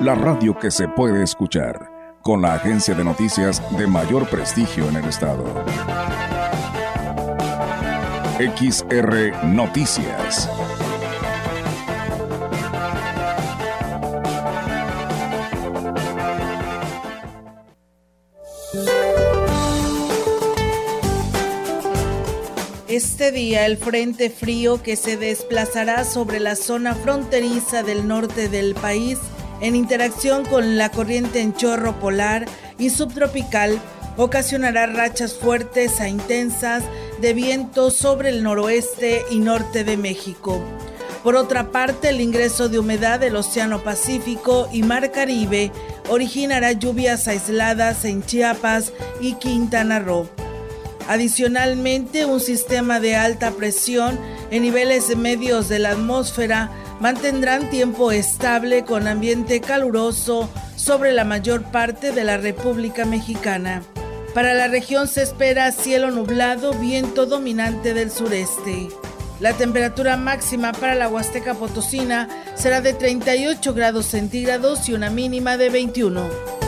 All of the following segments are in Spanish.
la radio que se puede escuchar, con la agencia de noticias de mayor prestigio en el estado. XR Noticias. Este día el frente frío que se desplazará sobre la zona fronteriza del norte del país en interacción con la corriente en chorro polar y subtropical ocasionará rachas fuertes a intensas de viento sobre el noroeste y norte de México. Por otra parte, el ingreso de humedad del Océano Pacífico y Mar Caribe originará lluvias aisladas en Chiapas y Quintana Roo. Adicionalmente, un sistema de alta presión en niveles medios de la atmósfera mantendrán tiempo estable con ambiente caluroso sobre la mayor parte de la República Mexicana. Para la región se espera cielo nublado, viento dominante del sureste. La temperatura máxima para la Huasteca Potosina será de 38 grados centígrados y una mínima de 21.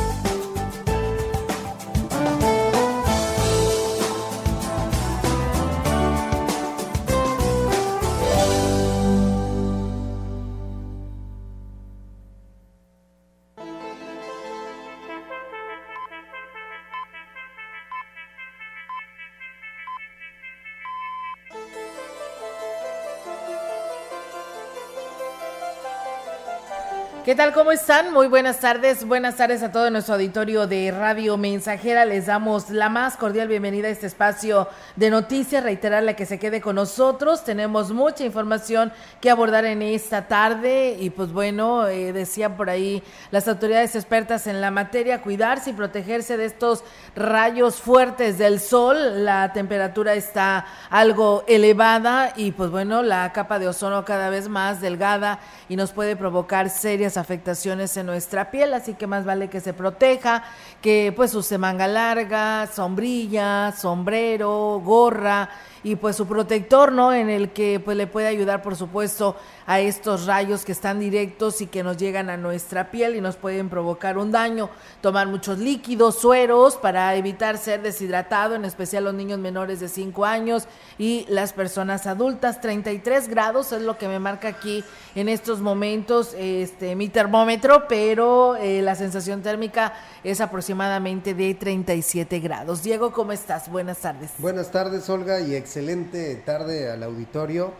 ¿Qué tal? ¿Cómo están? Muy buenas tardes. Buenas tardes a todo nuestro auditorio de Radio Mensajera. Les damos la más cordial bienvenida a este espacio de noticias. Reiterarle que se quede con nosotros. Tenemos mucha información que abordar en esta tarde. Y pues bueno, eh, decían por ahí las autoridades expertas en la materia, cuidarse y protegerse de estos rayos fuertes del sol. La temperatura está algo elevada y pues bueno, la capa de ozono cada vez más delgada y nos puede provocar serias afectaciones en nuestra piel, así que más vale que se proteja, que pues use manga larga, sombrilla, sombrero, gorra y pues su protector, ¿no? En el que pues le puede ayudar, por supuesto, a estos rayos que están directos y que nos llegan a nuestra piel y nos pueden provocar un daño. Tomar muchos líquidos, sueros para evitar ser deshidratado, en especial los niños menores de 5 años y las personas adultas. 33 grados es lo que me marca aquí en estos momentos este mi termómetro, pero eh, la sensación térmica es aproximadamente de 37 grados. Diego, ¿cómo estás? Buenas tardes. Buenas tardes, Olga, y excelente tarde al auditorio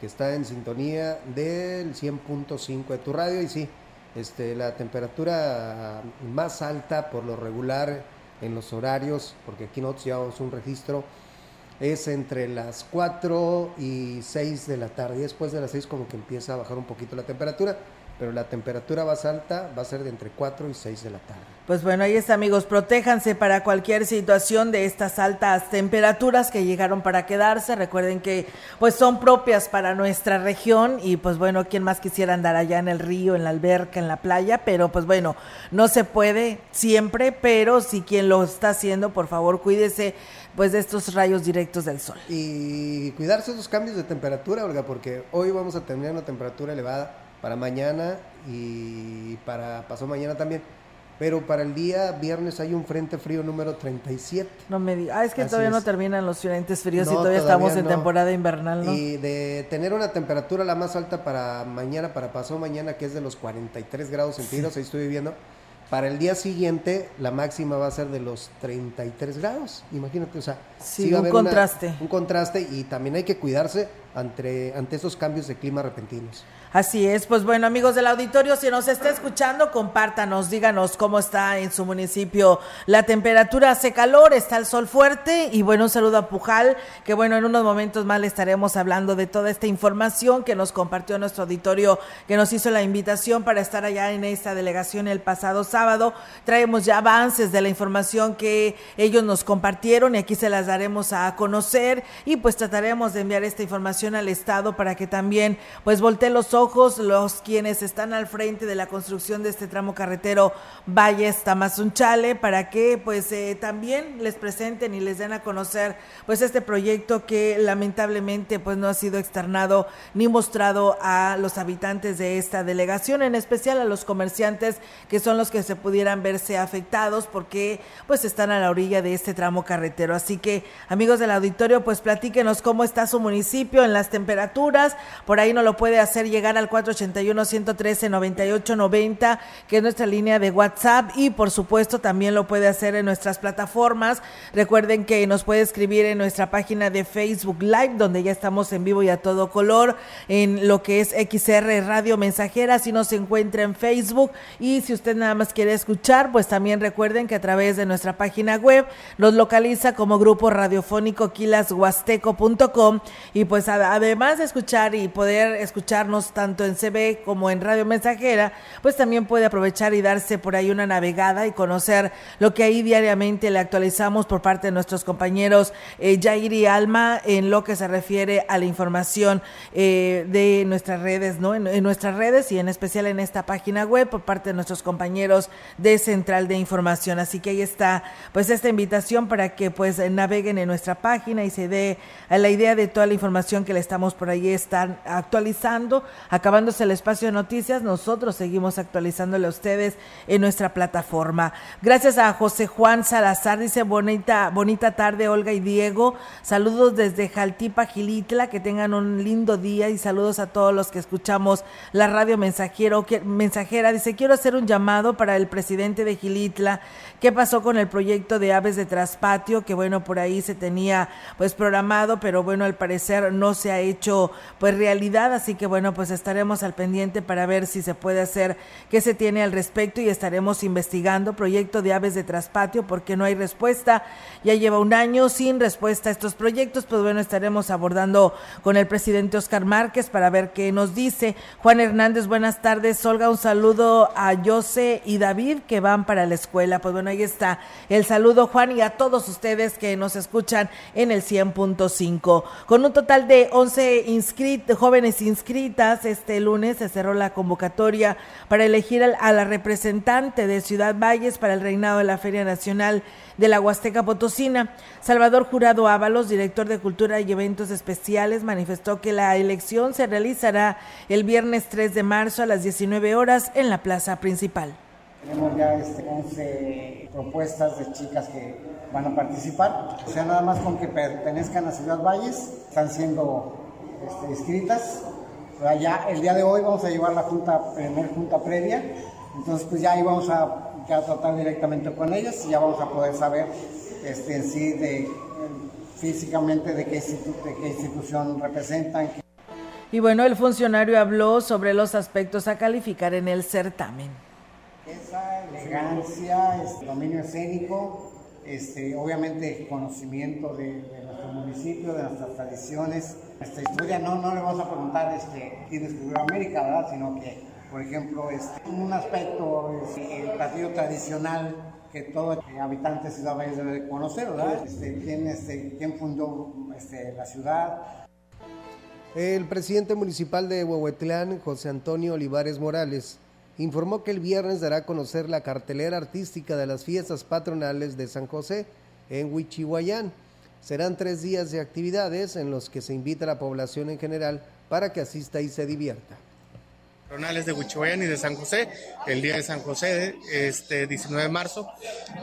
que está en sintonía del 100.5 de tu radio. Y sí, este, la temperatura más alta por lo regular en los horarios, porque aquí nosotros llevamos un registro, es entre las 4 y 6 de la tarde. Después de las 6 como que empieza a bajar un poquito la temperatura pero la temperatura más alta va a ser de entre 4 y 6 de la tarde. Pues bueno, ahí está amigos, protéjanse para cualquier situación de estas altas temperaturas que llegaron para quedarse. Recuerden que pues son propias para nuestra región y pues bueno, quién más quisiera andar allá en el río, en la alberca, en la playa, pero pues bueno, no se puede siempre, pero si quien lo está haciendo, por favor, cuídese pues de estos rayos directos del sol. Y cuidarse esos cambios de temperatura, Olga, porque hoy vamos a tener una temperatura elevada para mañana y para pasó mañana también. Pero para el día viernes hay un frente frío número 37. No me digas. Ah, es que todavía no terminan los frentes fríos y todavía, estamos en temporada invernal, ¿no? Y de tener una temperatura la más alta para mañana, para pasó mañana, que es de los 43 grados centígrados, ahí estoy viviendo. Para el día siguiente, la máxima va a ser de los 33 grados. Imagínate, o sea, sí, un contraste. un contraste y también hay que cuidarse ante, ante esos cambios de clima repentinos. Así es, pues bueno amigos del auditorio, si nos está escuchando, compártanos, díganos cómo está en su municipio la temperatura, hace calor, está el sol fuerte y bueno, un saludo a Pujal, que bueno, en unos momentos más le estaremos hablando de toda esta información que nos compartió nuestro auditorio, que nos hizo la invitación para estar allá en esta delegación el pasado sábado. Traemos ya avances de la información que ellos nos compartieron y aquí se las daremos a conocer y pues trataremos de enviar esta información al Estado para que también pues voltee los ojos los quienes están al frente de la construcción de este tramo carretero Valles Tamazunchale para que pues eh, también les presenten y les den a conocer pues este proyecto que lamentablemente pues no ha sido externado ni mostrado a los habitantes de esta delegación, en especial a los comerciantes que son los que se pudieran verse afectados porque pues están a la orilla de este tramo carretero. Así que amigos del auditorio pues platíquenos cómo está su municipio en las temperaturas, por ahí no lo puede hacer llegar al 481-113-9890, que es nuestra línea de WhatsApp y por supuesto también lo puede hacer en nuestras plataformas. Recuerden que nos puede escribir en nuestra página de Facebook Live, donde ya estamos en vivo y a todo color, en lo que es XR Radio Mensajera, si nos encuentra en Facebook y si usted nada más quiere escuchar, pues también recuerden que a través de nuestra página web nos localiza como grupo radiofónico quilashuasteco.com y pues además de escuchar y poder escucharnos tanto en CB como en Radio Mensajera, pues también puede aprovechar y darse por ahí una navegada y conocer lo que ahí diariamente le actualizamos por parte de nuestros compañeros eh, Jair y Alma en lo que se refiere a la información eh, de nuestras redes, ¿no? En, nuestras redes y en especial en esta página web por parte de nuestros compañeros de Central de Información. Así que ahí está, pues esta invitación para que pues naveguen en nuestra página y se dé la idea de toda la información que le estamos por ahí están actualizando Acabándose el espacio de noticias, nosotros seguimos actualizándole a ustedes en nuestra plataforma. Gracias a José Juan Salazar, dice bonita, bonita tarde, Olga y Diego. Saludos desde Jaltipa, Gilitla, que tengan un lindo día y saludos a todos los que escuchamos la radio mensajero, mensajera. Dice, quiero hacer un llamado para el presidente de Gilitla. ¿Qué pasó con el proyecto de aves de traspatio? Que bueno, por ahí se tenía pues programado, pero bueno, al parecer no se ha hecho pues realidad. Así que bueno, pues estaremos al pendiente para ver si se puede hacer, qué se tiene al respecto y estaremos investigando proyecto de aves de traspatio porque no hay respuesta. Ya lleva un año sin respuesta a estos proyectos, pues bueno, estaremos abordando con el presidente Oscar Márquez para ver qué nos dice. Juan Hernández, buenas tardes. Olga, un saludo a Jose y David que van para la escuela. Pues bueno, ahí está el saludo, Juan, y a todos ustedes que nos escuchan en el 100.5. Con un total de 11 inscritos, jóvenes inscritas, este lunes se cerró la convocatoria para elegir a la representante de Ciudad Valles para el reinado de la Feria Nacional de la Huasteca Potosina. Salvador Jurado Ábalos, director de Cultura y Eventos Especiales, manifestó que la elección se realizará el viernes 3 de marzo a las 19 horas en la plaza principal. Tenemos ya este, 11 propuestas de chicas que van a participar. O sea, nada más con que pertenezcan a Ciudad Valles, están siendo este, inscritas ya el día de hoy vamos a llevar la junta, primer junta previa, entonces pues ya ahí vamos a, tratar directamente con ellas y ya vamos a poder saber este, en sí de, físicamente de qué, de qué institución representan. Y bueno, el funcionario habló sobre los aspectos a calificar en el certamen. Esa elegancia, este, dominio escénico, este, obviamente conocimiento de, nuestro municipio, de nuestras tradiciones, nuestra historia. No, no le vamos a preguntar este, quién descubrió América, ¿verdad? Sino que, por ejemplo, este, un aspecto, este, el platillo tradicional que todo habitante de Ciudad Valles debe conocer, ¿verdad? Este, ¿quién, este, ¿Quién fundó este, la ciudad? El presidente municipal de Huehuetlán, José Antonio Olivares Morales, informó que el viernes dará a conocer la cartelera artística de las fiestas patronales de San José en Huichihuayán. Serán tres días de actividades en los que se invita a la población en general para que asista y se divierta de Huichihuayán y de San José, el día de San José, este 19 de marzo.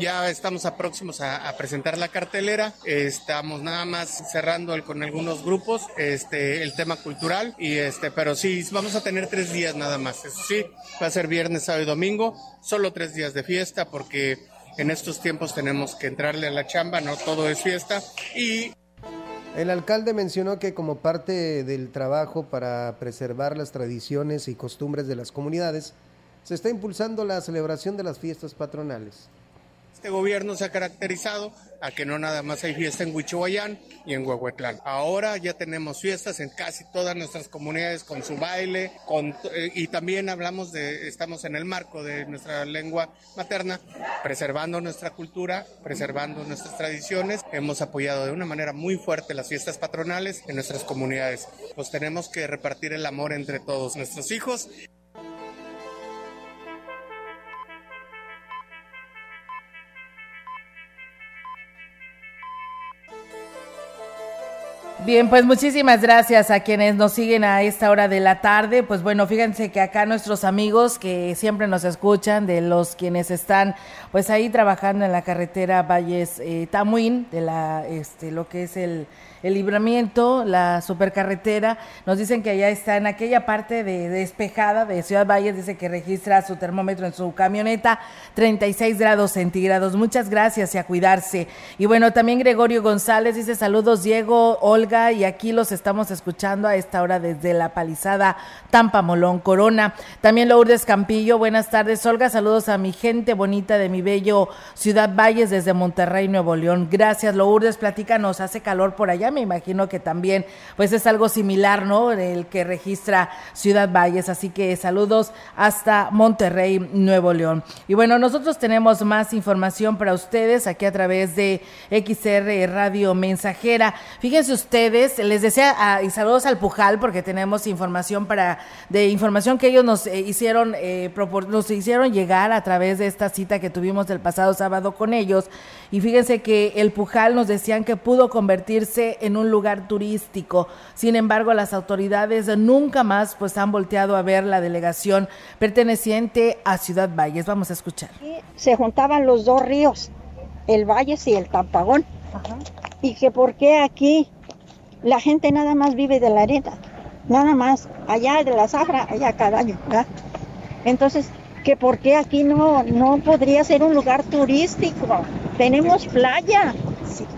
Ya estamos a próximos a, presentar la cartelera, estamos nada más cerrando el, con algunos grupos este el tema cultural y este, pero sí vamos a tener tres días nada más. Eso sí, va a ser viernes, sábado y domingo, solo tres días de fiesta porque en estos tiempos tenemos que entrarle a la chamba, no todo es fiesta y El alcalde mencionó que como parte del trabajo para preservar las tradiciones y costumbres de las comunidades, se está impulsando la celebración de las fiestas patronales. Este gobierno se ha caracterizado a que no nada más hay fiesta en Huichihuayán y en Huehuetlán. Ahora ya tenemos fiestas en casi todas nuestras comunidades con su baile, con, eh, y también hablamos de, estamos en el marco de nuestra lengua materna, preservando nuestra cultura, preservando nuestras tradiciones. Hemos apoyado de una manera muy fuerte las fiestas patronales en nuestras comunidades. Pues tenemos que repartir el amor entre todos nuestros hijos. Bien, pues muchísimas gracias a quienes nos siguen a esta hora de la tarde. Pues bueno, fíjense que acá nuestros amigos que siempre nos escuchan, de los quienes están pues ahí trabajando en la carretera Valles eh, Tamuín, de la este lo que es el el libramiento, la supercarretera. Nos dicen que allá está en aquella parte de, despejada de Ciudad Valles, dice que registra su termómetro en su camioneta, 36 grados centígrados. Muchas gracias y a cuidarse. Y bueno, también Gregorio González dice saludos Diego, Olga, y aquí los estamos escuchando a esta hora desde la palizada Tampa Molón Corona. También Lourdes Campillo, buenas tardes Olga, saludos a mi gente bonita de mi bello Ciudad Valles desde Monterrey, Nuevo León. Gracias Lourdes, platícanos, hace calor por allá me imagino que también pues es algo similar, ¿no? El que registra Ciudad Valles, así que saludos hasta Monterrey, Nuevo León. Y bueno, nosotros tenemos más información para ustedes aquí a través de XR Radio Mensajera. Fíjense ustedes, les desea ah, y saludos al Pujal porque tenemos información para de información que ellos nos eh, hicieron eh, nos hicieron llegar a través de esta cita que tuvimos el pasado sábado con ellos. Y fíjense que el Pujal nos decían que pudo convertirse en un lugar turístico. Sin embargo, las autoridades nunca más pues han volteado a ver la delegación perteneciente a Ciudad Valles. Vamos a escuchar. Se juntaban los dos ríos, el Valles y el Tampagón. Y que por qué aquí la gente nada más vive de la arena, nada más, allá de la zafra, allá cada año. Entonces, que por qué aquí no, no podría ser un lugar turístico. Tenemos playa,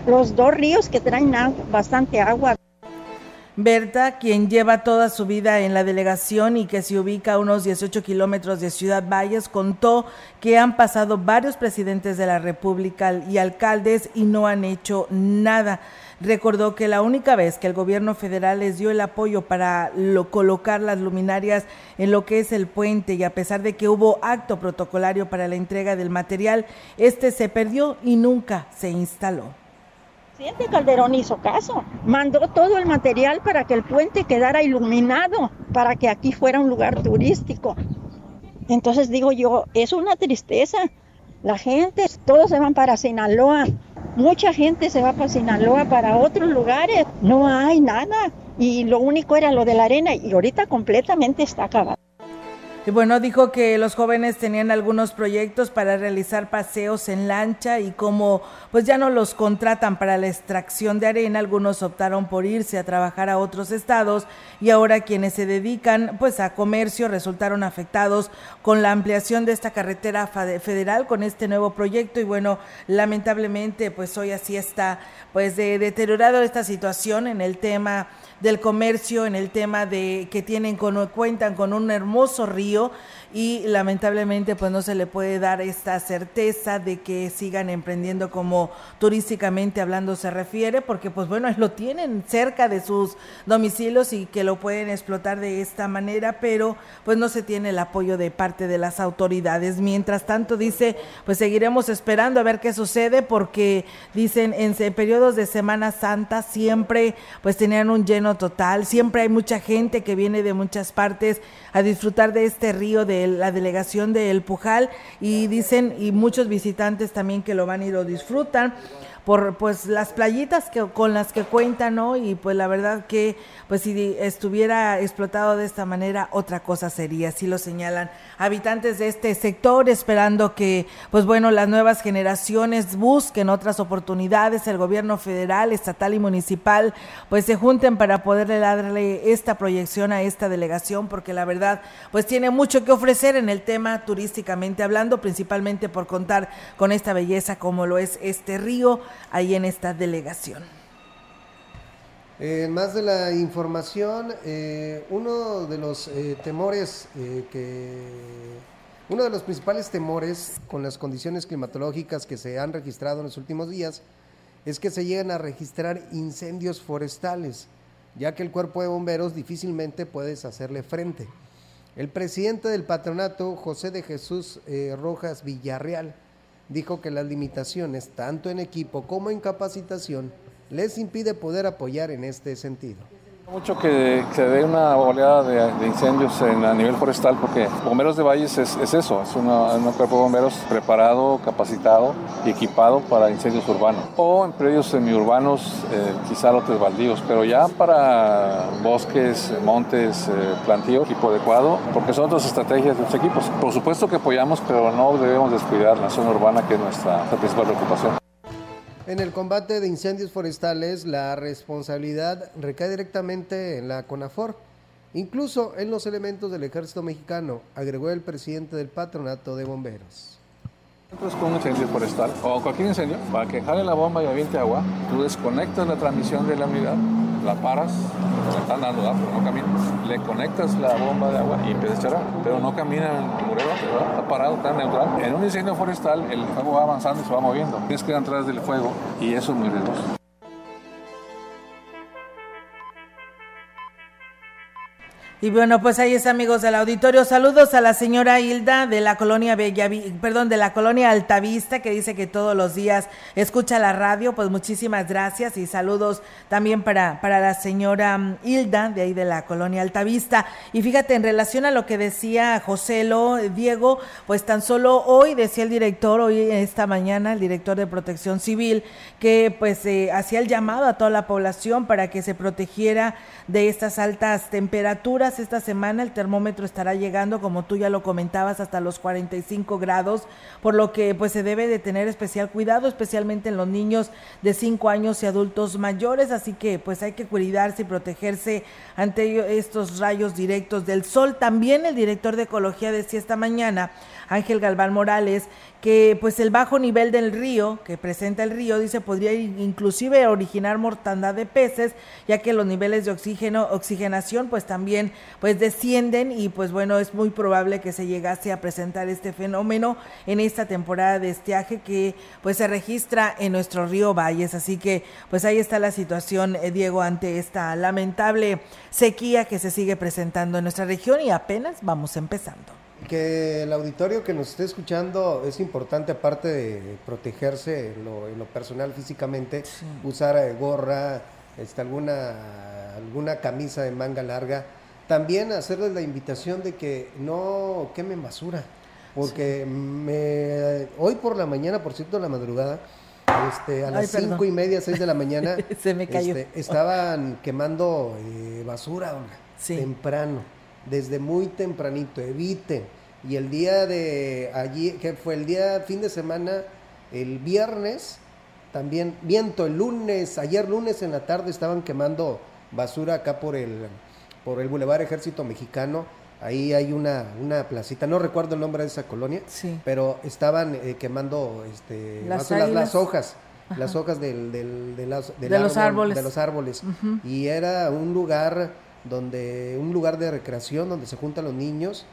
los dos ríos que traen bastante agua. Berta, quien lleva toda su vida en la delegación y que se ubica a unos 18 kilómetros de Ciudad Valles, contó que han pasado varios presidentes de la República y alcaldes y no han hecho nada. Recordó que la única vez que el gobierno federal les dio el apoyo para colocar las luminarias en lo que es el puente y a pesar de que hubo acto protocolario para la entrega del material, este se perdió y nunca se instaló presidente Calderón hizo caso, mandó todo el material para que el puente quedara iluminado, para que aquí fuera un lugar turístico. Entonces digo yo, es una tristeza. La gente, todos se van para Sinaloa, mucha gente se va para Sinaloa, para otros lugares, no hay nada. Y lo único era lo de la arena y ahorita completamente está acabado. Y bueno, dijo que los jóvenes tenían algunos proyectos para realizar paseos en lancha y como pues ya no los contratan para la extracción de arena, algunos optaron por irse a trabajar a otros estados y ahora quienes se dedican pues a comercio resultaron afectados con la ampliación de esta carretera federal con este nuevo proyecto. Y bueno, lamentablemente pues hoy así está pues de deteriorado esta situación en el tema del comercio, en el tema de que tienen con, cuentan con un hermoso río y lamentablemente pues no se le puede dar esta certeza de que sigan emprendiendo como turísticamente hablando se refiere, porque pues bueno, lo tienen cerca de sus domicilios y que lo pueden explotar de esta manera, pero pues no se tiene el apoyo de parte de las autoridades. Mientras tanto dice, pues seguiremos esperando a ver qué sucede porque dicen en periodos de Semana Santa siempre pues tenían un lleno total, siempre hay mucha gente que viene de muchas partes a disfrutar de este río de la delegación de El Pujal y dicen, y muchos visitantes también que lo van a ir o disfrutan por pues las playitas que con las que cuentan, ¿no? Y pues la verdad que pues si estuviera explotado de esta manera otra cosa sería, así lo señalan habitantes de este sector esperando que pues bueno, las nuevas generaciones busquen otras oportunidades, el gobierno federal, estatal y municipal pues se junten para poderle darle esta proyección a esta delegación porque la verdad pues tiene mucho que ofrecer en el tema turísticamente hablando, principalmente por contar con esta belleza como lo es este río ahí en esta delegación. En más de la información, eh, uno de los eh, temores eh, que uno de los principales temores con las condiciones climatológicas que se han registrado en los últimos días es que se lleguen a registrar incendios forestales, ya que el cuerpo de bomberos difícilmente puede hacerle frente. El presidente del patronato, José de Jesús Rojas Villarreal, dijo que las limitaciones, tanto en equipo como en capacitación, les impide poder apoyar en este sentido. Mucho que, se dé una oleada de, incendios en, a nivel forestal, porque Bomberos de Valles es, eso, es un cuerpo de bomberos preparado, capacitado y equipado para incendios urbanos. O en predios semiurbanos, eh, quizá lotes baldíos, pero ya para bosques, montes, eh, plantío, equipo adecuado, porque son otras estrategias de los equipos. Por supuesto que apoyamos, pero no debemos descuidar la zona urbana, que es nuestra principal preocupación. En el combate de incendios forestales, la responsabilidad recae directamente en la CONAFOR, incluso en los elementos del ejército mexicano, agregó el presidente del patronato de bomberos. Entras con un incendio forestal o cualquier incendio, para que jale la bomba y aviente agua, tú desconectas la transmisión de la unidad, la paras, se están dando, pero no camina. Le conectas la bomba de agua y empieza a echar agua, pero no camina en murero, está parado, está neutral. En un incendio forestal, el fuego va avanzando y se va moviendo. Tienes que ir atrás del fuego y eso es muy riesgoso. Y bueno, pues ahí está, amigos del auditorio. Saludos a la señora Hilda de la colonia Bellavi perdón, de la colonia Altavista, que dice que todos los días escucha la radio. Pues muchísimas gracias y saludos también para, para la señora mm, Hilda, de ahí de la colonia Altavista. Y fíjate, en relación a lo que decía Joselo, eh, Diego, pues tan solo hoy decía el director, hoy esta mañana, el director de Protección Civil, que pues eh, hacía el llamado a toda la población para que se protegiera de estas altas temperaturas. Esta semana el termómetro estará llegando, como tú ya lo comentabas, hasta los 45 grados, por lo que pues se debe de tener especial cuidado, especialmente en los niños de 5 años y adultos mayores, así que pues hay que cuidarse y protegerse ante estos rayos directos del sol. También el director de ecología decía esta mañana, Ángel Galván Morales, que pues el bajo nivel del río que presenta el río dice podría inclusive originar mortandad de peces ya que los niveles de oxígeno oxigenación pues también pues descienden y pues bueno es muy probable que se llegase a presentar este fenómeno en esta temporada de estiaje que pues se registra en nuestro río Valles. Así que pues ahí está la situación eh, Diego ante esta lamentable sequía que se sigue presentando en nuestra región y apenas vamos empezando que el auditorio que nos esté escuchando es importante, aparte de protegerse en lo, personal físicamente, usar eh, gorra, este, alguna, alguna camisa de manga larga. También hacerles la invitación de que no quemen basura, porque me, hoy por la mañana, por cierto, la madrugada, este, a las cinco y media, seis de la mañana, Se me cayó. Este, estaban quemando eh, basura, temprano desde muy tempranito, eviten. Y el día de allí, que fue el día fin de semana, el viernes, también viento, el lunes, ayer lunes en la tarde estaban quemando basura acá por el, por el Boulevard Ejército Mexicano. Ahí hay una, una placita, no recuerdo el nombre de esa colonia, pero estaban eh, quemando este, las, las, hojas las hojas del, del, de, los árboles. De los árboles. Y era un lugar donde un lugar de recreación donde se juntan los niños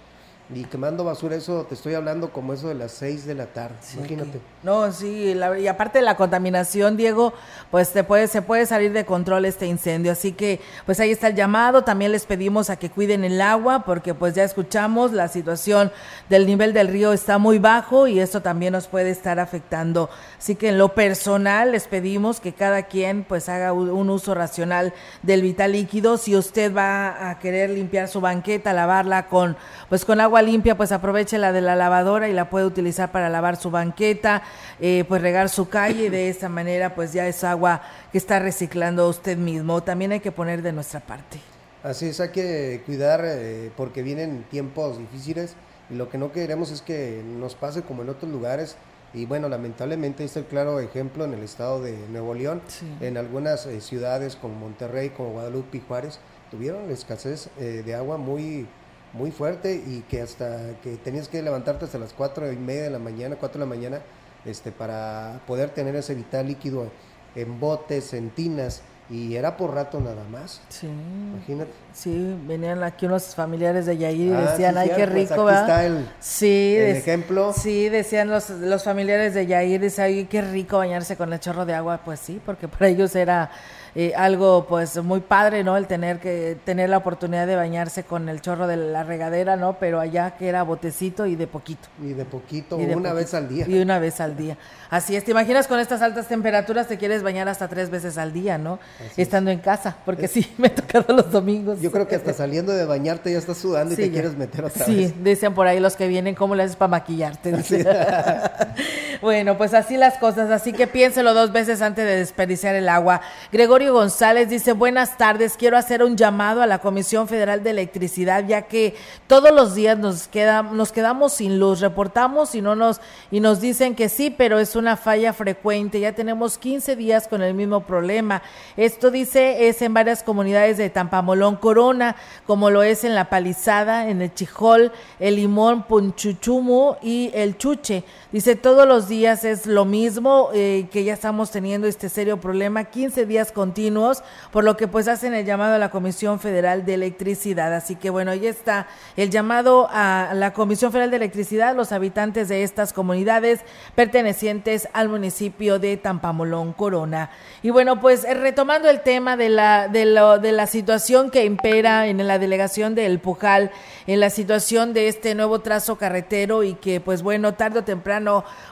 y quemando basura, eso te estoy hablando como eso de las 6 de la tarde, imagínate. No, sí, y aparte de la contaminación, Diego, pues te puede, se puede salir de control este incendio, así que pues ahí está el llamado, también les pedimos a que cuiden el agua, porque pues ya escuchamos, la situación del nivel del río está muy bajo y esto también nos puede estar afectando, así que en lo personal les pedimos que cada quien pues haga un uso racional del vital líquido, si usted va a querer limpiar su banqueta, lavarla con pues con agua limpia, pues aproveche la de la lavadora y la puede utilizar para lavar su banqueta, eh, pues regar su calle y de esa manera pues ya es agua que está reciclando usted mismo. También hay que poner de nuestra parte. Así es, hay que cuidar eh, porque vienen tiempos difíciles y lo que no queremos es que nos pase como en otros lugares. Y bueno, lamentablemente este es el claro ejemplo en el estado de Nuevo León, en algunas eh, ciudades como Monterrey, como Guadalupe y Juárez, tuvieron escasez de agua muy, muy fuerte y que hasta que tenías que levantarte hasta las cuatro y media de la mañana, cuatro de la mañana, este, para poder tener ese vital líquido en botes, en tinas, y era por rato nada más. Sí. Imagínate. Sí, venían aquí unos familiares de Yair y Ah, decían, sí, ay, qué pues rico, aquí ¿verdad? está el- sí, el ejemplo. Sí, decían los, los familiares de Yair, dice, ay, qué rico bañarse con el chorro de agua. Pues sí, porque para ellos era eh, algo pues muy padre, ¿no? El tener que tener la oportunidad de bañarse con el chorro de la regadera, ¿no? Pero allá que era botecito y de poquito. Y de poquito, Y de una poquito. vez al día. Y una vez al día. Así es, te imaginas con estas altas temperaturas te quieres bañar hasta tres veces al día, ¿no? Estando en casa, porque sí, me ha tocado los domingos. Yo creo que hasta saliendo de bañarte ya estás sudando Sí, y te ya. quieres meter otra Sí, vez. dicen por ahí los que vienen, ¿cómo le haces para maquillarte? Bueno, pues así las cosas, así que piénselo dos veces antes de desperdiciar el agua. Gregorio González dice, buenas tardes, quiero hacer un llamado a la Comisión Federal de Electricidad, ya que todos los días nos, queda, nos quedamos sin luz, reportamos y, no nos, y nos dicen que sí, pero es una falla frecuente, ya tenemos 15 días con el mismo problema. Esto dice es en varias comunidades de Tampamolón, Corona, como lo es en La Palizada, en el Chijol, el Limón, Punchuchumu y el Chuche. Dice todos los días es lo mismo, eh, que ya estamos teniendo este serio problema, 15 días continuos, por lo que pues hacen el llamado a la Comisión Federal de Electricidad. Así que bueno, ahí está el llamado a la Comisión Federal de Electricidad, los habitantes de estas comunidades pertenecientes al municipio de Tampamolón, Corona. Y bueno, pues retomando el tema de la, de, lo, de la situación que impera en la delegación de El Pujal, en la situación de este nuevo trazo carretero y que pues bueno, tarde o temprano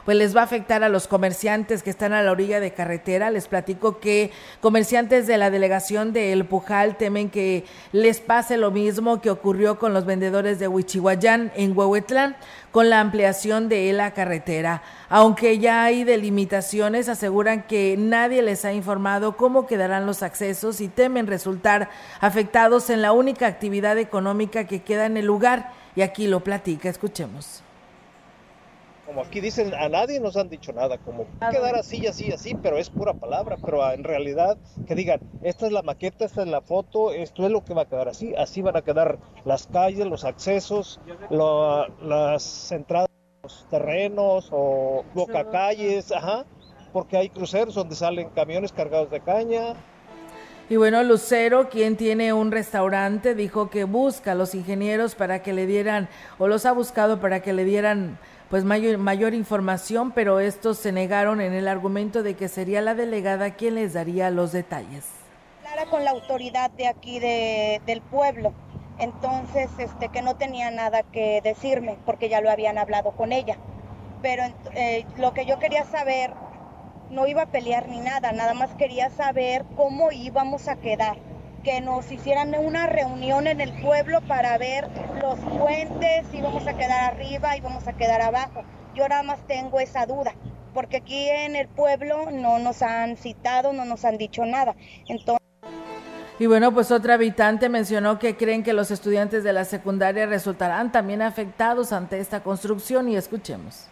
pues les va a afectar a los comerciantes que están a la orilla de carretera. Les platico que comerciantes de la delegación de El Pujal temen que les pase lo mismo que ocurrió con los vendedores de Huichihuayán en Huehuetlán con la ampliación de la carretera. Aunque ya hay delimitaciones, aseguran que nadie les ha informado cómo quedarán los accesos y temen resultar afectados en la única actividad económica que queda en el lugar. Y aquí lo platica, escuchemos. Como aquí dicen, a nadie nos han dicho nada, como va a quedar así, así, así, pero es pura palabra, pero ah, en realidad que digan, esta es la maqueta, esta es la foto, esto es lo que va a quedar así, así van a quedar las calles, los accesos, lo- las entradas, los terrenos o bocacalles, ajá, porque hay cruceros donde salen camiones cargados de caña, Y bueno, Lucero, quien tiene un restaurante, dijo que busca a los ingenieros para que le dieran, o los ha buscado para que le dieran pues mayor, mayor información, pero estos se negaron en el argumento de que sería la delegada quien les daría los detalles. hablara con la autoridad de aquí de- del pueblo. Entonces, este, que no tenía nada que decirme porque ya lo habían hablado con ella. Pero eh, lo que yo quería saber, no iba a pelear ni nada, nada más quería saber cómo íbamos a quedar. Que nos hicieran una reunión en el pueblo para ver los puentes, si íbamos a quedar arriba, íbamos a quedar abajo. Yo nada más tengo esa duda, porque aquí en el pueblo no nos han citado, no nos han dicho nada. Entonces, Y bueno, pues otra habitante mencionó que creen que los estudiantes de la secundaria resultarán también afectados ante esta construcción y escuchemos.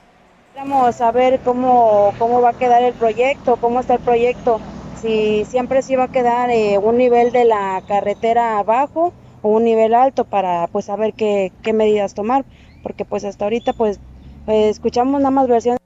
Vamos a ver cómo, cómo va a quedar el proyecto, cómo está el proyecto, si siempre sí va a quedar eh, un nivel de la carretera abajo o un nivel alto para pues saber qué, qué medidas tomar, porque pues hasta ahorita pues eh, escuchamos nada más versiones.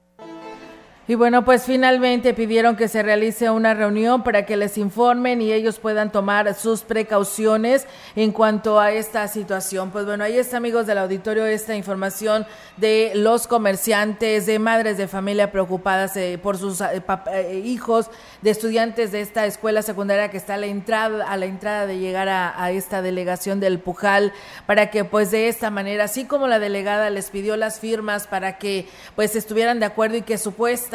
Y bueno, pues finalmente pidieron que se realice una reunión para que les informen y ellos puedan tomar sus precauciones en cuanto a esta situación. Pues bueno, ahí está, amigos del auditorio, esta información de los comerciantes, de madres de familia preocupadas eh, por sus eh, eh, hijos, de estudiantes de esta escuela secundaria que está a la entrada, a la entrada de llegar a, a esta delegación del Pujal, para que pues de esta manera, así como la delegada les pidió las firmas para que pues estuvieran de acuerdo y que supuestamente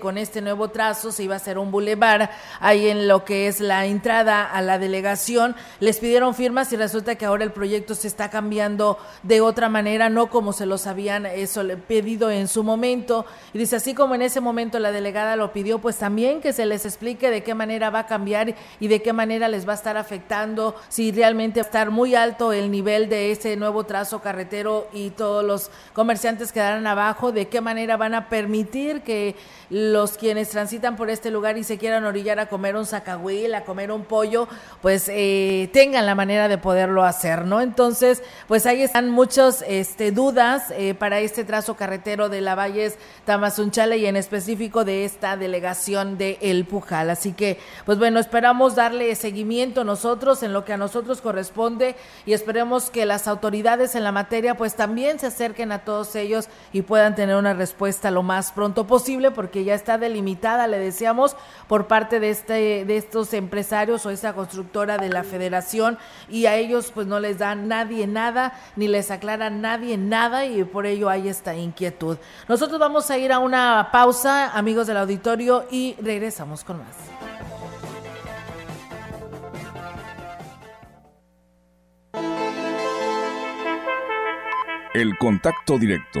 con este nuevo trazo se iba a hacer un bulevar ahí en lo que es la entrada a la delegación. Les pidieron firmas y resulta que ahora el proyecto se está cambiando de otra manera, no como se los habían le- pedido en su momento. Y dice, así como en ese momento la delegada lo pidió, pues también que se les explique de qué manera va a cambiar y de qué manera les va a estar afectando, si realmente va a estar muy alto el nivel de ese nuevo trazo carretero y todos los comerciantes quedarán abajo, de qué manera van a permitir que los quienes transitan por este lugar y se quieran orillar a comer un zacahuil, a comer un pollo, pues eh, tengan la manera de poderlo hacer, ¿no? Entonces, pues ahí están muchas este, dudas eh, para este trazo carretero de la Valles Tamazunchale y en específico de esta delegación de El Pujal. Así que, pues bueno, esperamos darle seguimiento nosotros en lo que a nosotros corresponde y esperemos que las autoridades en la materia pues también se acerquen a todos ellos y puedan tener una respuesta lo más pronto posible porque ya está delimitada, le decíamos, por parte de este de estos empresarios o esta constructora de la Federación y a ellos pues no les da nadie nada ni les aclara nadie nada y por ello hay esta inquietud. Nosotros vamos a ir a una pausa, amigos del auditorio y regresamos con más. El contacto directo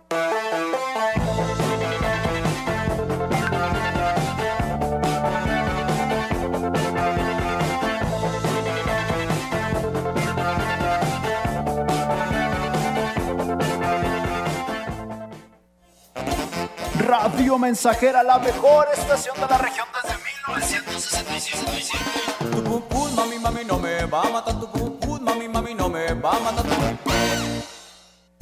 Radio Mensajera, la mejor estación de la región desde 1965. Tu mami, mami, no me va a matar tu mami, mami, no me va a matar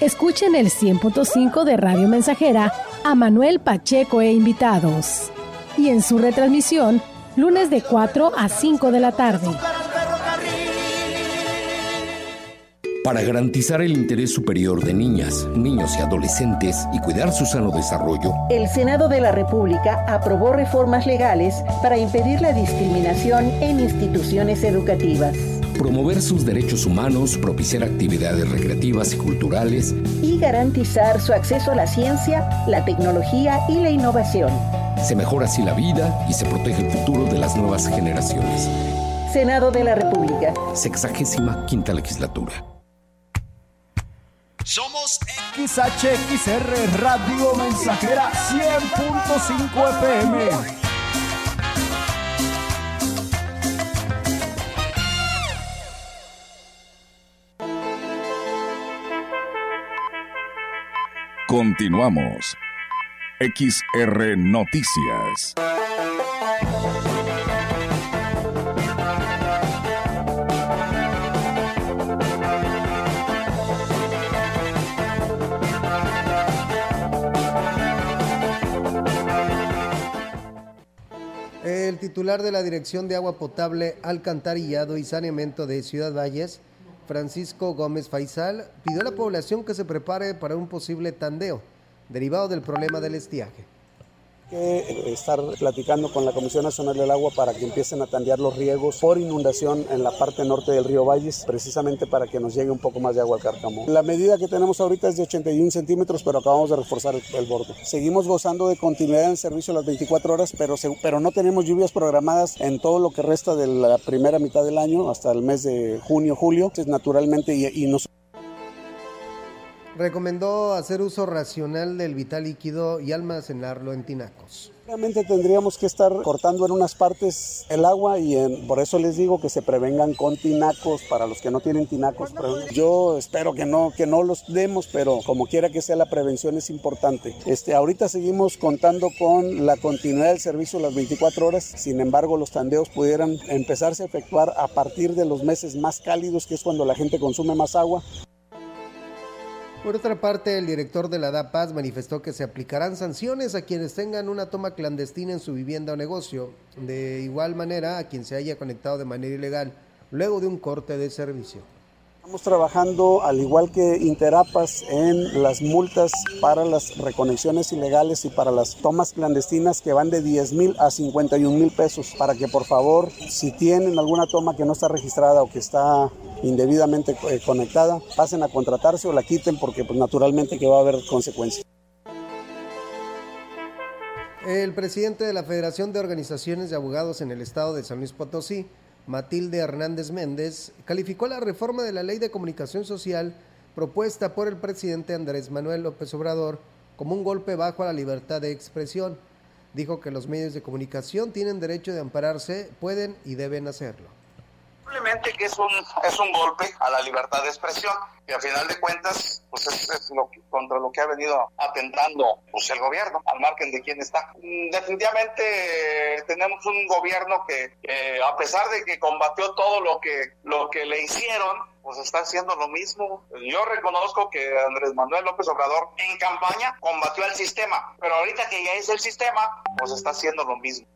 Escuchen el 100.5 de Radio Mensajera a Manuel Pacheco e invitados. Y en su retransmisión, lunes de 4 a 5 de la tarde. Para garantizar el interés superior de niñas, niños y adolescentes y cuidar su sano desarrollo, el Senado de la República aprobó reformas legales para impedir la discriminación en instituciones educativas promover sus derechos humanos, propiciar actividades recreativas y culturales y garantizar su acceso a la ciencia, la tecnología y la innovación. Se mejora así la vida y se protege el futuro de las nuevas generaciones. Senado de la República. Sexagésima quinta legislatura. Somos XHXR Radio Mensajera 100.5 FM. Continuamos. XR Noticias. El titular de la Dirección de Agua Potable, Alcantarillado y Saneamiento de Ciudad Valles, Francisco Gómez Faisal pidió a la población que se prepare para un posible tandeo derivado del problema del estiaje que estar platicando con la Comisión Nacional del Agua para que empiecen a tandear los riegos por inundación en la parte norte del río Valles, precisamente para que nos llegue un poco más de agua al Cárcamo. La medida que tenemos ahorita es de 81 centímetros, pero acabamos de reforzar el, borde. Seguimos gozando de continuidad en servicio las 24 horas, pero, pero no tenemos lluvias programadas en todo lo que resta de la primera mitad del año, hasta el mes de junio, julio. Entonces, naturalmente, y, y nos recomendó hacer uso racional del vital líquido y almacenarlo en tinacos. Obviamente tendríamos que estar cortando en unas partes el agua y por eso les digo que se prevengan con tinacos para los que no tienen tinacos. Yo espero que no que no los demos, pero como quiera que sea la prevención es importante. Este ahorita seguimos contando con la continuidad del servicio las 24 horas. Sin embargo, los tandeos pudieran empezarse a efectuar a partir de los meses más cálidos, que es cuando la gente consume más agua. Por otra parte, el director de la DAPAS manifestó que se aplicarán sanciones a quienes tengan una toma clandestina en su vivienda o negocio, de igual manera a quien se haya conectado de manera ilegal luego de un corte de servicio. Estamos trabajando, al igual que Interapas, en las multas para las reconexiones ilegales y para las tomas clandestinas que van de 10 mil a 51 mil pesos, para que por favor, si tienen alguna toma que no está registrada o que está indebidamente eh, conectada, pasen a contratarse o la quiten porque pues, naturalmente que va a haber consecuencias. El presidente de la Federación de Organizaciones de Abogados en el Estado de San Luis Potosí, Matilde Hernández Méndez, calificó la reforma de la Ley de Comunicación Social propuesta por el presidente Andrés Manuel López Obrador como un golpe bajo a la libertad de expresión. Dijo que los medios de comunicación tienen derecho de ampararse, pueden y deben hacerlo. Simplemente que es un, es un golpe a la libertad de expresión y a final de cuentas pues es, lo contra lo que ha venido atentando pues el gobierno al margen de quién está mm, definitivamente tenemos un gobierno que a pesar de que combatió todo lo que lo que le hicieron pues está haciendo lo mismo. Yo reconozco que Andrés Manuel López Obrador en campaña combatió al sistema, pero ahorita que ya es el sistema, pues está haciendo lo mismo.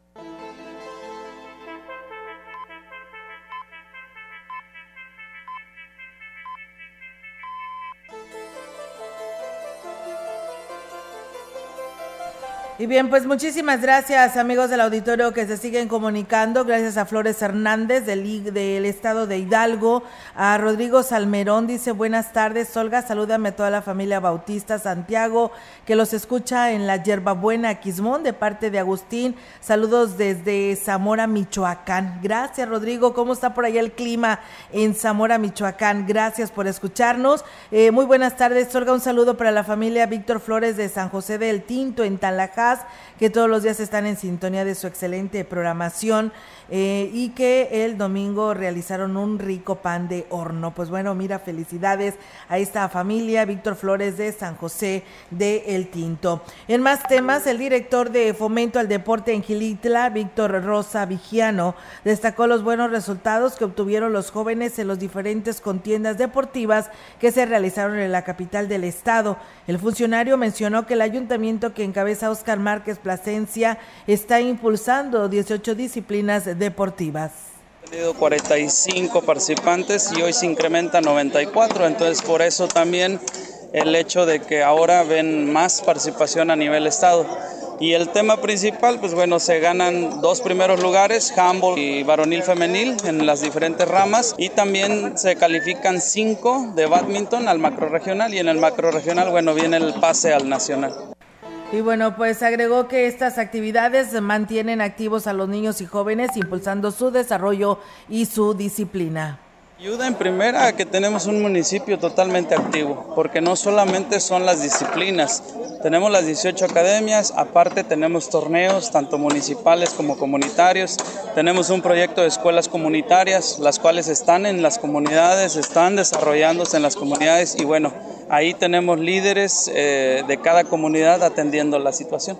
Y bien, pues muchísimas gracias amigos del auditorio que se siguen comunicando. Gracias a Flores Hernández del, estado de Hidalgo, a Rodrigo Salmerón, dice buenas tardes, Olga, salúdame a toda la familia Bautista Santiago que los escucha en la Yerbabuena Quismón de parte de Agustín. Saludos desde Zamora, Michoacán. Gracias Rodrigo, ¿cómo está por allá el clima en Zamora, Michoacán? Gracias por escucharnos. Eh, muy buenas tardes, Olga, un saludo para la familia Víctor Flores de San José del Tinto en Talajá que todos los días están en sintonía de su excelente programación. Eh, y que el domingo realizaron un rico pan de horno. Pues bueno, mira, felicidades a esta familia, Víctor Flores de San José de El Tinto. En más temas, el director de Fomento al Deporte en Gilitla, Víctor Rosa Vigiano, destacó los buenos resultados que obtuvieron los jóvenes en las diferentes contiendas deportivas que se realizaron en la capital del estado. El funcionario mencionó que el ayuntamiento que encabeza Oscar Márquez Plasencia está impulsando 18 disciplinas deportivas. tenido 45 participantes y hoy se incrementa a 94, entonces por eso también el hecho de que ahora ven más participación a nivel estado. Y el tema principal, pues bueno, se ganan dos primeros lugares, handball y varonil femenil en las diferentes ramas y también se califican cinco de badminton al macro regional y en el macro regional, bueno, viene el pase al nacional. Y bueno, pues agregó que estas actividades mantienen activos a los niños y jóvenes, impulsando su desarrollo y su disciplina. Ayuda en primera que tenemos un municipio totalmente activo, porque no solamente son las disciplinas, tenemos las 18 academias, aparte tenemos torneos tanto municipales como comunitarios, tenemos un proyecto de escuelas comunitarias, las cuales están en las comunidades, están desarrollándose en las comunidades y bueno, Ahí tenemos líderes eh, de cada comunidad atendiendo la situación.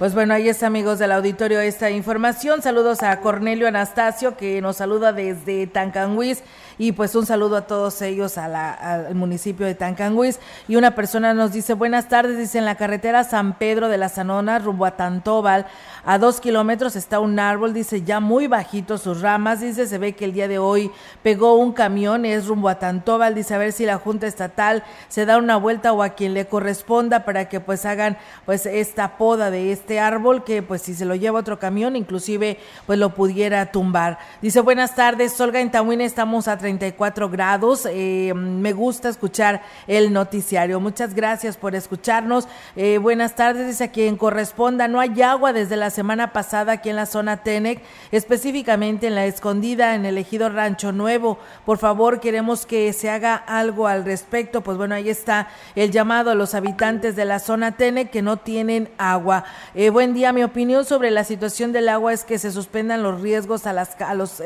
Pues bueno, ahí está amigos del auditorio esta información. Saludos a Cornelio Anastasio que nos saluda desde Tancanhuiz y pues un saludo a todos ellos al municipio de Tancanguis. Y una persona nos dice, buenas tardes, dice, en la carretera San Pedro de la Zanona, rumbo a Tantóbal, a dos kilómetros está un árbol, dice, ya muy bajito sus ramas, dice, se ve que el día de hoy pegó un camión, es rumbo a Tantóbal, dice, a ver si la Junta Estatal se da una vuelta o a quien le corresponda para que pues hagan pues esta poda de este árbol, que pues si se lo lleva otro camión, inclusive pues lo pudiera tumbar. Dice, buenas tardes, Olga en Tamuín, estamos a 34 grados. Eh, me gusta escuchar el noticiario. Muchas gracias por escucharnos. Eh, buenas tardes, dice a quien corresponda. No hay agua desde la semana pasada aquí en la zona Tenec, específicamente en la escondida, en el ejido Rancho Nuevo. Por favor, queremos que se haga algo al respecto. Pues bueno, ahí está el llamado a los habitantes de la zona Tenec que no tienen agua. Eh, buen día, mi opinión sobre la situación del agua es que se suspendan los riesgos a, las, a los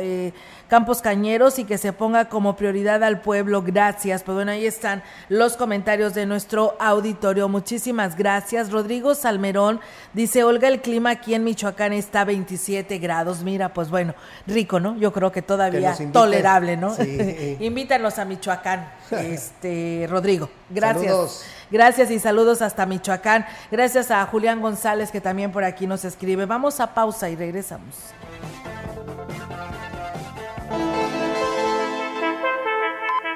Campos Cañeros y que se ponga como prioridad al pueblo. Gracias. Pues bueno, ahí están los comentarios de nuestro auditorio. Muchísimas gracias. Rodrigo Salmerón dice, Olga, el clima aquí en Michoacán está 27 grados. Mira, pues bueno, rico, ¿no? Yo creo que todavía tolerable, ¿no? Invítanos a Michoacán, este Rodrigo. Gracias. Gracias y saludos hasta Michoacán. Gracias a Julián González que también por aquí nos escribe. Vamos a pausa y regresamos.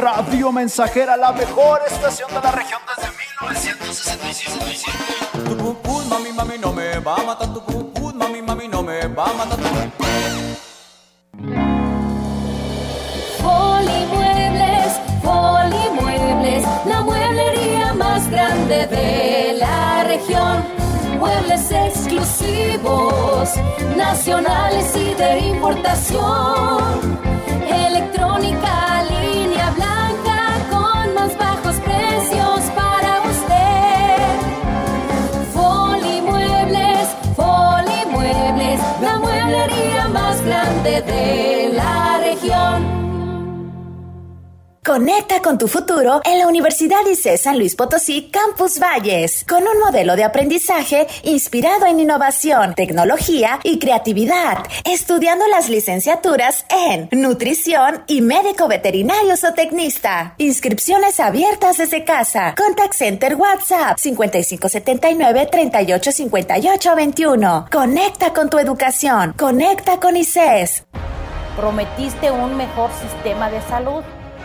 Radio Mensajera, la mejor estación de la región desde 1967. Tu mami, mami, no me va a matar tu cucú, mami, mami, no me va a matar Polimuebles, Polimuebles, la mueblería más grande de la región. Muebles exclusivos, nacionales y de importación. Electrónica, Conecta con tu futuro en la Universidad ICE San Luis Potosí Campus Valles, con un modelo de aprendizaje inspirado en innovación, tecnología y creatividad, estudiando las licenciaturas en nutrición y médico veterinario o tecnista. Inscripciones abiertas desde casa. Contact Center WhatsApp 5579 385821. Conecta con tu educación. Conecta con ICES. Prometiste un mejor sistema de salud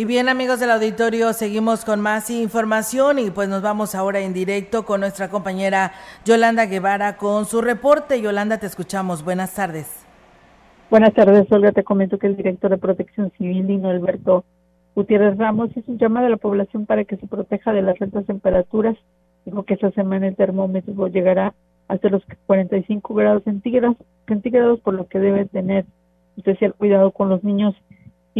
Y bien amigos del auditorio, seguimos con más información y pues nos vamos ahora en directo con nuestra compañera Yolanda Guevara con su reporte. Yolanda, te escuchamos. Buenas tardes. Buenas tardes, Olga. Te comento que el director de Protección Civil, Dino Alberto Gutiérrez Ramos, hizo un llamado a la población para que se proteja de las altas temperaturas. Dijo que esta semana el termómetro llegará hasta los 45 grados centígrados, centígrados por lo que debe tener especial cuidado con los niños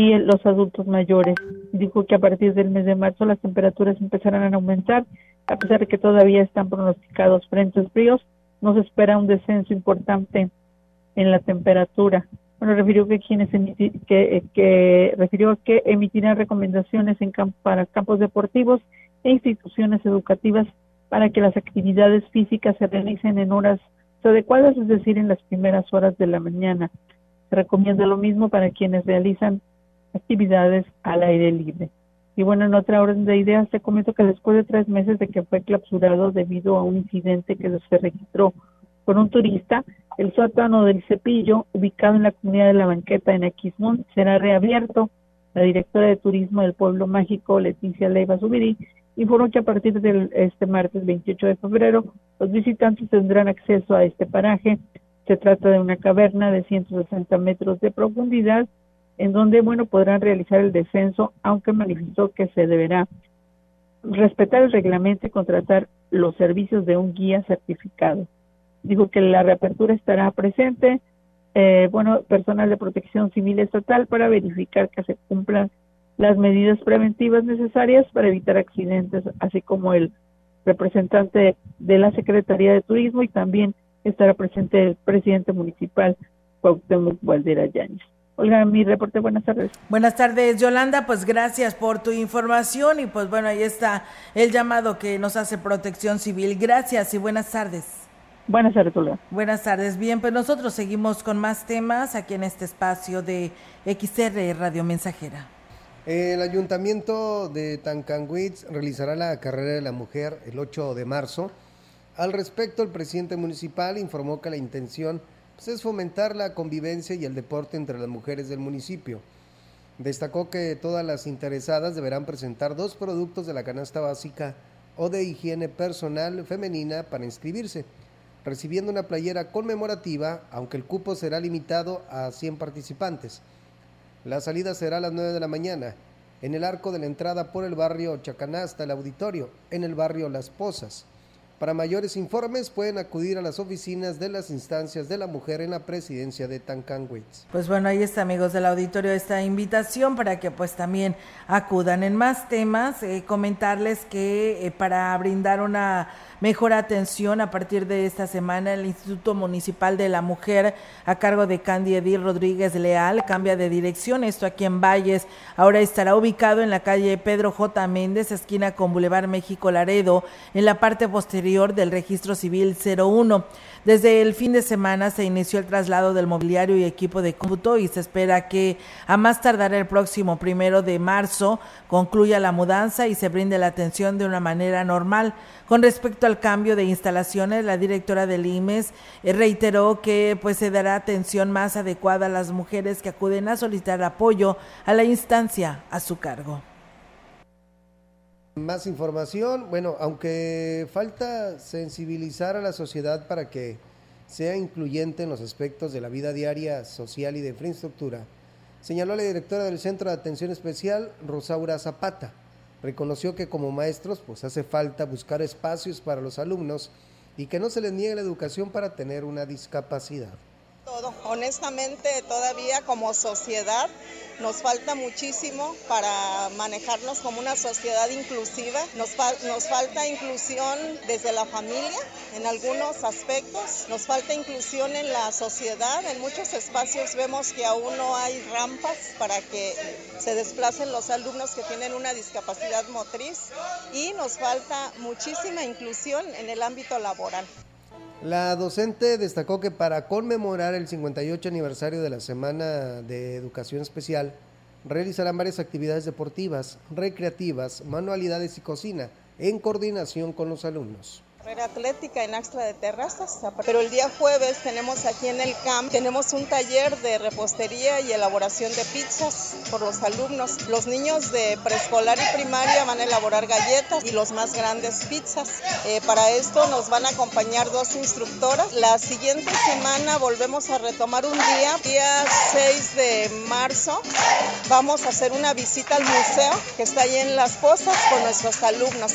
y los adultos mayores. Dijo que a partir del mes de marzo las temperaturas empezarán a aumentar, a pesar de que todavía están pronosticados frentes fríos, no se espera un descenso importante en la temperatura. Bueno, refirió que quienes que, que refirió que emitirán recomendaciones en para campos deportivos e instituciones educativas para que las actividades físicas se realicen en horas adecuadas, es decir, en las primeras horas de la mañana. Se recomienda lo mismo para quienes realizan actividades al aire libre. Y bueno, en otra orden de ideas, te comento que después de tres meses de que fue clausurado debido a un incidente que se registró con un turista, el sótano del cepillo, ubicado en la comunidad de la banqueta en Aquismón, será reabierto. La directora de turismo del pueblo mágico, Leticia Leiva Subiri, informó que a partir del este martes 28 de febrero los visitantes tendrán acceso a este paraje. Se trata de una caverna de 160 metros de profundidad en donde, bueno, podrán realizar el descenso, aunque manifestó que se deberá respetar el reglamento y contratar los servicios de un guía certificado. Dijo que la reapertura estará presente, eh, bueno, personal de protección civil estatal para verificar que se cumplan las medidas preventivas necesarias para evitar accidentes, así como el representante de la Secretaría de Turismo y también estará presente el presidente municipal Cuauhtémoc Valdera Yáñez. Olga, mi reporte, buenas tardes. Buenas tardes, Yolanda, pues gracias por tu información y pues bueno, ahí está el llamado que nos hace Protección Civil. Gracias y buenas tardes. Buenas tardes, Olga. Buenas tardes. Bien, pues nosotros seguimos con más temas aquí en este espacio de XR Radio Mensajera. El ayuntamiento de Tancanwitz realizará la carrera de la mujer el 8 de marzo. Al respecto, el presidente municipal informó que la intención pues, es fomentar la convivencia y el deporte entre las mujeres del municipio. Destacó que todas las interesadas deberán presentar dos productos de la canasta básica o de higiene personal femenina para inscribirse, recibiendo una playera conmemorativa, aunque el cupo será limitado a 100 participantes. La salida será a las 9 de la mañana, en el arco de la entrada por el barrio Chacanasta, el auditorio, en el barrio Las Pozas. Para mayores informes pueden acudir a las oficinas de las instancias de la mujer en la presidencia de Tancanwitz. Pues bueno, ahí está amigos del auditorio esta invitación para que pues también acudan en más temas, eh, comentarles que eh, para brindar una mejor atención a partir de esta semana el Instituto Municipal de la Mujer a cargo de Candy Edith Rodríguez Leal cambia de dirección, esto aquí en Valles, ahora estará ubicado en la calle Pedro J. Méndez, esquina con Boulevard México Laredo, en la parte posterior del registro civil 01. Desde el fin de semana se inició el traslado del mobiliario y equipo de cómputo y se espera que a más tardar el próximo primero de marzo concluya la mudanza y se brinde la atención de una manera normal. Con respecto al cambio de instalaciones, la directora del IMES eh, reiteró que pues se dará atención más adecuada a las mujeres que acuden a solicitar apoyo a la instancia a su cargo. Más información, bueno, aunque falta sensibilizar a la sociedad para que sea incluyente en los aspectos de la vida diaria, social y de infraestructura, señaló la directora del Centro de Atención Especial, Rosaura Zapata. Reconoció que como maestros pues hace falta buscar espacios para los alumnos y que no se les niegue la educación para tener una discapacidad. Todo. Honestamente, todavía como sociedad nos falta muchísimo para manejarnos como una sociedad inclusiva. Nos, nos falta inclusión desde la familia en algunos aspectos. Nos falta inclusión en la sociedad. En muchos espacios vemos que aún no hay rampas para que se desplacen los alumnos que tienen una discapacidad motriz. Y nos falta muchísima inclusión en el ámbito laboral. La docente destacó que para conmemorar el 58 aniversario de la Semana de Educación Especial, realizarán varias actividades deportivas, recreativas, manualidades y cocina, en coordinación con los alumnos carrera atlética en Axtra de Terrazas, pero el día jueves tenemos aquí en el camp, tenemos un taller de repostería y elaboración de pizzas por los alumnos. Los niños de preescolar y primaria van a elaborar galletas y los más grandes pizzas. Eh, para esto nos van a acompañar dos instructoras. La siguiente semana volvemos a retomar un día, día 6 de marzo, vamos a hacer una visita al museo que está ahí en Las Pozas con nuestros alumnos.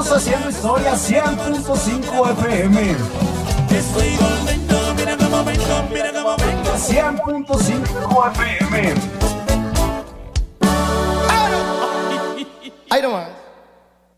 Estamos haciendo historia 100.5 FM. Estoy volviendo, mira cómo vengo. mira cómo vengo. 100.5 FM. Ahí nomás.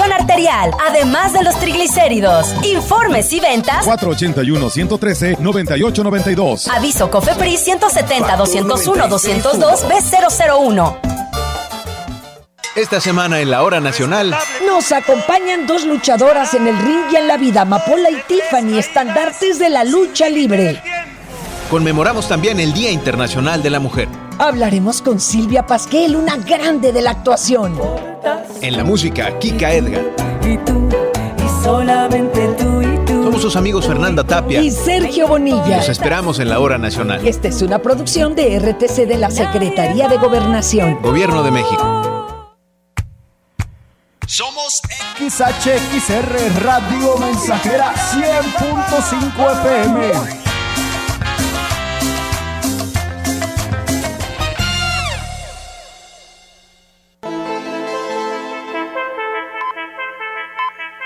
arterial, además de los triglicéridos. Informes y ventas 481-113-9892. Aviso COFEPRIS 170-201-202 B001. Esta semana en la Hora Nacional nos acompañan dos luchadoras en el ring y en la vida, Mapola y Tiffany, estandartes de la lucha libre. conmemoramos también el Día Internacional de la Mujer. Hablaremos con Silvia Pasquel, una grande de la actuación. En la música, Kika Edgar. Y tú, y solamente tú y tú. Somos sus amigos Fernanda Tapia. Y Sergio Bonilla. Los esperamos en la Hora Nacional. Esta es una producción de RTC de la Secretaría de Gobernación. Gobierno de México. Somos XHXR Radio Mensajera 100.5 FM.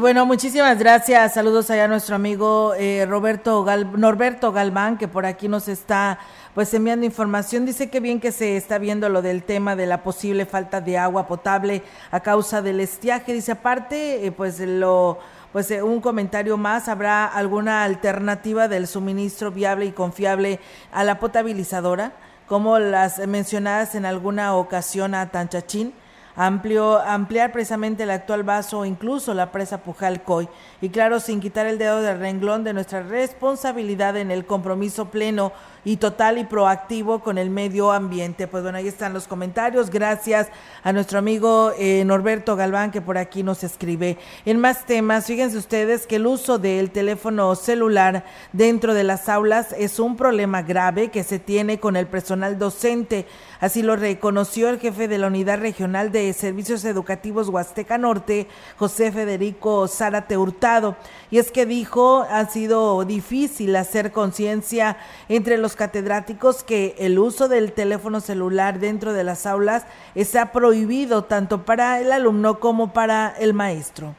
Bueno, muchísimas gracias. Saludos allá a nuestro amigo eh, Roberto Gal Norberto Galván, que por aquí nos está pues enviando información. Dice que bien que se está viendo lo del tema de la posible falta de agua potable a causa del estiaje. Dice aparte, eh, pues lo pues eh, un comentario más, ¿habrá alguna alternativa del suministro viable y confiable a la potabilizadora, como las mencionadas en alguna ocasión a Tanchachín? Amplió, ampliar precisamente el actual vaso o incluso la presa Pujalcoy. Y claro, sin quitar el dedo del renglón de nuestra responsabilidad en el compromiso pleno y total y proactivo con el medio ambiente. Pues bueno, ahí están los comentarios. Gracias a nuestro amigo eh, Norberto Galván que por aquí nos escribe. En más temas, fíjense ustedes que el uso del teléfono celular dentro de las aulas es un problema grave que se tiene con el personal docente. Así lo reconoció el jefe de la Unidad Regional de Servicios Educativos Huasteca Norte, José Federico Zárate Hurtado. Y es que dijo, ha sido difícil hacer conciencia entre los catedráticos que el uso del teléfono celular dentro de las aulas está prohibido tanto para el alumno como para el maestro.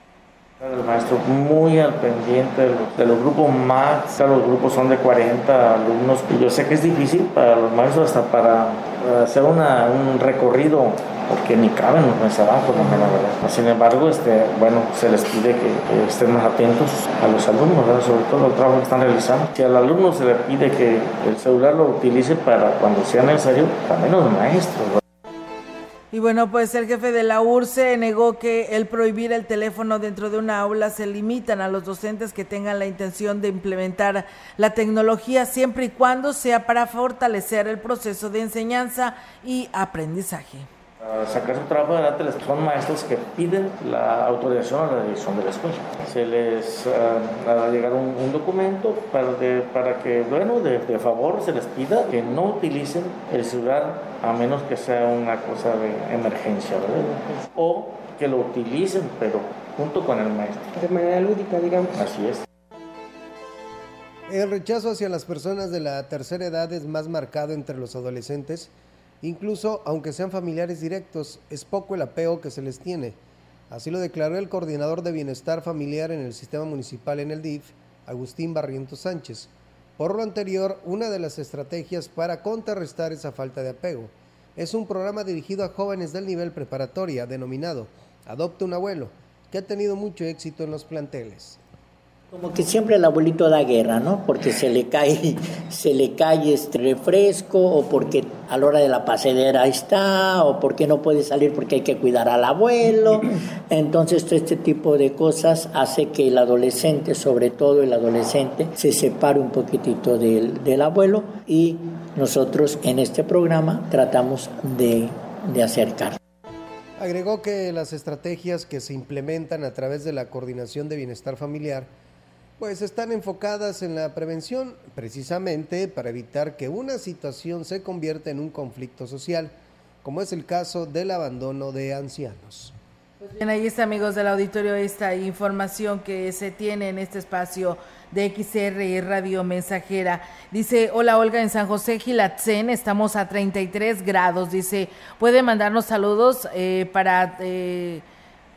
El maestro muy al pendiente de los, grupos más, los grupos son de 40 alumnos. Y yo sé que es difícil para los maestros hasta para hacer una, un recorrido porque ni caben los meses abajo, la verdad. Sin embargo, este, bueno, se les pide que, estén más atentos a los alumnos, ¿verdad? sobre todo al trabajo que están realizando. Si al alumno se le pide que el celular lo utilice para cuando sea necesario, también los maestros. Y bueno, pues el jefe de la URSE negó que el prohibir el teléfono dentro de una aula se limitan a los docentes que tengan la intención de implementar la tecnología siempre y cuando sea para fortalecer el proceso de enseñanza y aprendizaje. Sacar su trabajo adelante son maestros que piden la autorización a la dirección de la escuela. Se les uh, llegar un, documento para, para que, bueno, de, favor se les pida que no utilicen el celular a menos que sea una cosa de emergencia, ¿verdad? O que lo utilicen, pero junto con el maestro. De manera lúdica, digamos. Así es. El rechazo hacia las personas de la tercera edad es más marcado entre los adolescentes Incluso, aunque sean familiares directos, es poco el apego que se les tiene. Así lo declaró el coordinador de bienestar familiar en el sistema municipal en el DIF, Agustín Barrientos Sánchez. Por lo anterior, una de las estrategias para contrarrestar esa falta de apego es un programa dirigido a jóvenes del nivel preparatoria denominado Adopta un abuelo, que ha tenido mucho éxito en los planteles. Como que siempre el abuelito da guerra, ¿no? Porque se le cae, se le cae este refresco, o porque a la hora de la pasedera está, o porque no puede salir porque hay que cuidar al abuelo. Entonces, todo este tipo de cosas hace que el adolescente, sobre todo el adolescente, se separe un poquitito del, del abuelo y nosotros en este programa tratamos de, de acercar. Agregó que las estrategias que se implementan a través de la coordinación de bienestar familiar pues están enfocadas en la prevención precisamente para evitar que una situación se convierta en un conflicto social, como es el caso del abandono de ancianos. Pues bien, ahí está amigos del auditorio esta información que se tiene en este espacio de XR y Radio Mensajera. Dice, hola Olga, en San José Gilatzen estamos a 33 grados. Dice, puede mandarnos saludos eh, para... Eh,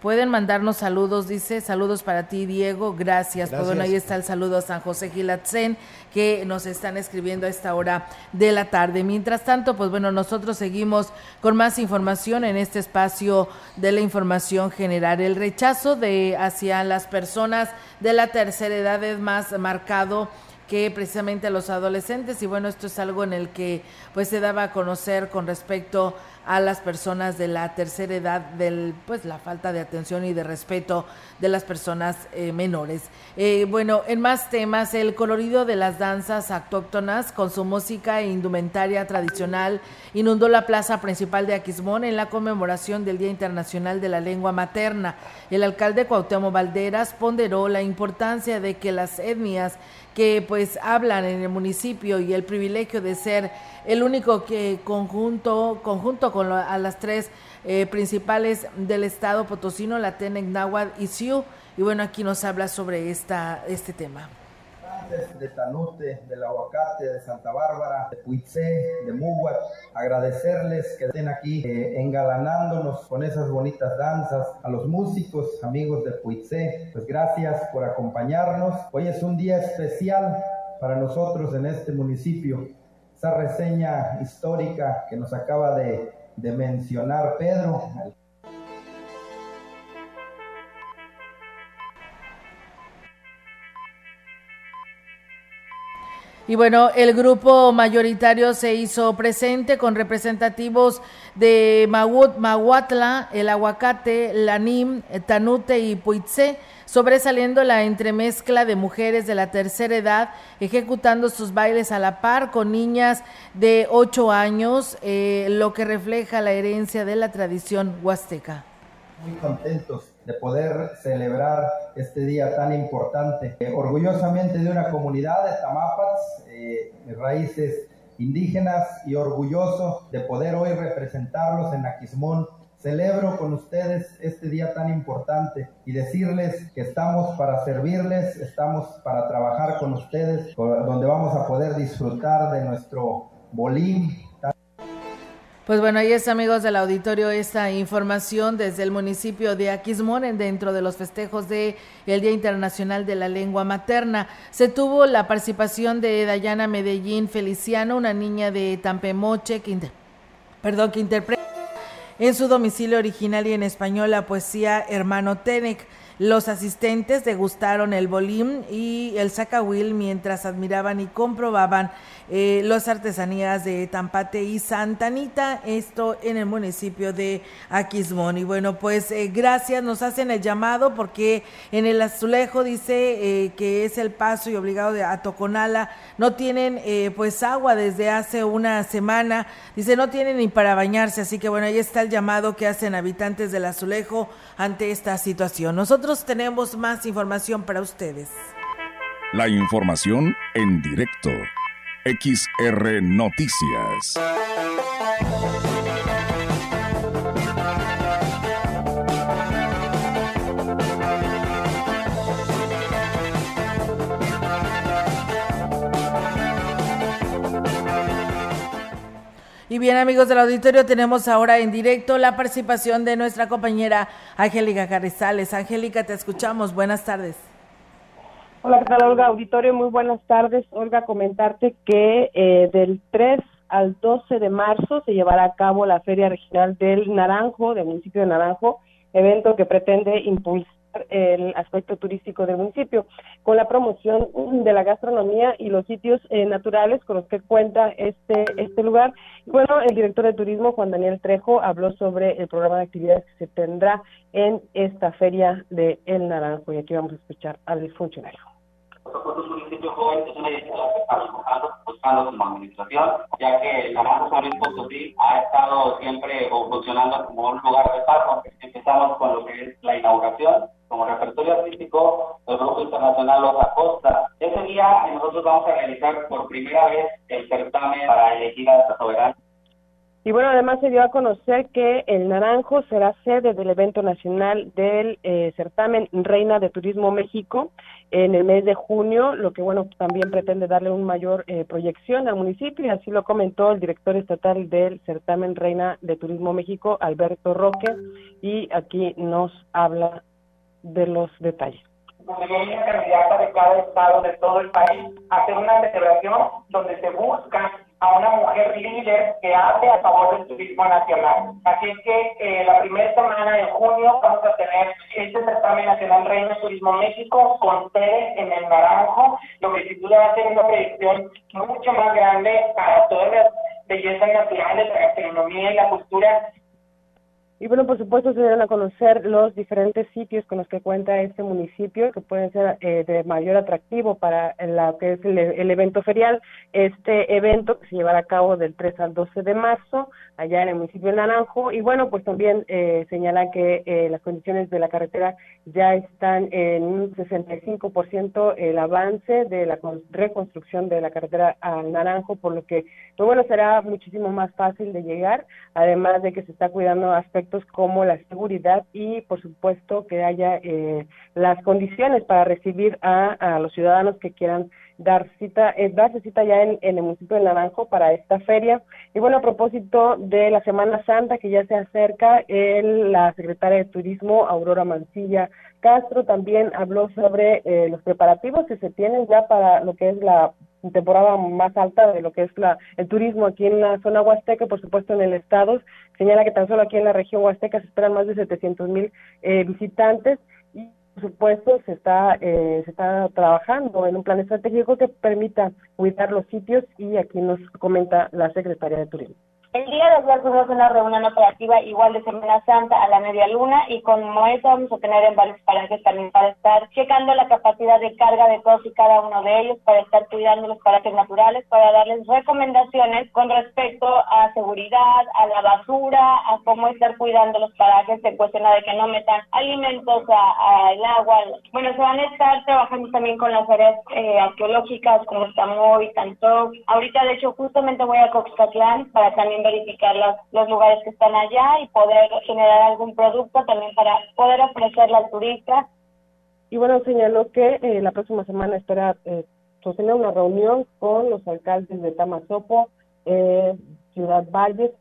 Pueden mandarnos saludos, dice, saludos para ti, Diego, gracias. Pues bueno, ahí está el saludo a San José Gilatzen, que nos están escribiendo a esta hora de la tarde. Mientras tanto, pues bueno, nosotros seguimos con más información en este espacio de la información general. El rechazo de hacia las personas de la tercera edad es más marcado que precisamente a los adolescentes y bueno, esto es algo en el que pues se daba a conocer con respecto a las personas de la tercera edad, del, pues la falta de atención y de respeto de las personas eh, menores. Eh, bueno, en más temas, el colorido de las danzas autóctonas con su música e indumentaria tradicional inundó la plaza principal de Aquismón en la conmemoración del Día Internacional de la Lengua Materna. El alcalde Cuauhtémoc Valderas ponderó la importancia de que las etnias que pues hablan en el municipio y el privilegio de ser el único que conjunto, conjunto con a las tres eh, principales del estado potosino, la Tenec, Náhuatl y Siu. Y bueno, aquí nos habla sobre esta, este tema de Tanute, del Aguacate, de Santa Bárbara, de Puitzé, de Muguat, agradecerles que estén aquí eh, engalanándonos con esas bonitas danzas, a los músicos, amigos de Puitzé, pues gracias por acompañarnos. Hoy es un día especial para nosotros en este municipio. Esa reseña histórica que nos acaba de, de mencionar Pedro, Y bueno, el grupo mayoritario se hizo presente con representativos de Mahuatla, el Aguacate, Lanim, Tanute y Puitse, sobresaliendo la entremezcla de mujeres de la tercera edad, ejecutando sus bailes a la par con niñas de ocho años, eh, lo que refleja la herencia de la tradición huasteca. Muy contentos de poder celebrar este día tan importante. Eh, orgullosamente de una comunidad de Tamapats, eh, raíces indígenas y orgulloso de poder hoy representarlos en Aquismón. Celebro con ustedes este día tan importante y decirles que estamos para servirles, estamos para trabajar con ustedes, donde vamos a poder disfrutar de nuestro bolín, pues bueno, ahí es amigos del auditorio esta información desde el municipio de Aquismón dentro de los festejos de el Día Internacional de la Lengua Materna. Se tuvo la participación de Dayana Medellín Feliciano, una niña de Tampemoche perdón, que interpreta en su domicilio original y en español la poesía Hermano Tenec. Los asistentes degustaron el bolín y el zacahuil mientras admiraban y comprobaban eh, las artesanías de Tampate y Santanita, esto en el municipio de Aquismón. Y bueno, pues eh, gracias, nos hacen el llamado porque en el azulejo dice eh, que es el paso y obligado de Atoconala, no tienen pues agua desde hace una semana, dice no tienen ni para bañarse, así que bueno, ahí está al llamado que hacen habitantes del azulejo ante esta situación. Nosotros tenemos más información para ustedes. La información en directo. XR Noticias. Y bien amigos del auditorio, tenemos ahora en directo la participación de nuestra compañera Angélica Carrizales. Angélica, te escuchamos. Buenas tardes. Hola, ¿qué tal Olga? Auditorio, muy buenas tardes. Olga, comentarte que eh, del 3 al 12 de marzo se llevará a cabo la Feria Regional del Naranjo, del municipio de Naranjo, evento que pretende impulsar el aspecto turístico del municipio, con la promoción de la gastronomía y los sitios eh, naturales con los que cuenta este, este lugar. Bueno, el director de turismo, Juan Daniel Trejo, habló sobre el programa de actividades que se tendrá en esta feria de El Naranjo y aquí vamos a escuchar al funcionario. Nosotros, municipio joven, es una iniciativa que estamos buscando, buscando como administración, ya que el Naranjo San Luis Potosí ha estado siempre funcionando como un lugar de paso. Empezamos con lo que es la inauguración, como repertorio artístico del Grupo Internacional Los Acosta. Ese día nosotros vamos a realizar por primera vez el certamen para elegir a esta soberana. Y bueno, además se dio a conocer que el Naranjo será sede del evento nacional del eh, certamen Reina de Turismo México en el mes de junio, lo que bueno también pretende darle un mayor eh, proyección al municipio y así lo comentó el director estatal del certamen Reina de Turismo México, Alberto Roque, y aquí nos habla de los detalles. Candidata de cada estado de todo el país hacer una celebración donde se busca a una mujer líder que hable a favor del turismo nacional. Así es que eh, la primera semana de junio vamos a tener este certamen nacional Reino Turismo México con sede en el Naranjo, lo que sin duda va a ser una proyección mucho más grande para todas las bellezas naturales, la gastronomía y la cultura y bueno, por supuesto se deben a conocer los diferentes sitios con los que cuenta este municipio que pueden ser eh, de mayor atractivo para la que es el, evento ferial. Este evento que se llevará a cabo del 3 al 12 de marzo allá en el municipio de Naranjo. Y bueno, pues también eh, señalan que eh, las condiciones de la carretera ya están en un 65% el avance de la reconstrucción de la carretera al Naranjo, por lo que, pues bueno, será muchísimo más fácil de llegar, además de que se está cuidando aspectos como la seguridad y, por supuesto, que haya eh, las condiciones para recibir a, los ciudadanos que quieran dar cita, eh, darse cita ya en, el municipio de Naranjo para esta feria. Y bueno, a propósito de la Semana Santa que ya se acerca, el, la secretaria de Turismo, Aurora Mancilla Castro, también habló sobre eh, los preparativos que se tienen ya para lo que es la temporada más alta de lo que es la, el turismo aquí en la zona huasteca, por supuesto en el estado. Señala que tan solo aquí en la región huasteca se esperan más de 700 mil eh, visitantes por supuesto, se está, eh, se está trabajando en un plan estratégico que permita cuidar los sitios y aquí nos comenta la Secretaría de Turismo. El día de ayer tuvimos una reunión operativa igual de Semana Santa a la media luna y como eso vamos a tener en varios palanques también para estar checando la capacidad de carga de todos y cada uno de ellos, para estar cuidando los parajes naturales, para darles recomendaciones con respecto a seguridad, a la basura, a cómo estar cuidando los parajes en cuestión de que no metan alimentos al agua. Bueno, se van a estar trabajando también con las áreas eh, arqueológicas como Tamoy, Tanto. Ahorita de hecho justamente voy a Coxcatlán para también verificar los, los lugares que están allá y poder generar algún producto también para poder ofrecerle al turista. Y bueno, señaló que eh, la próxima semana espera eh, sostener una reunión con los alcaldes de Tamazopo, eh, Ciudad Valles,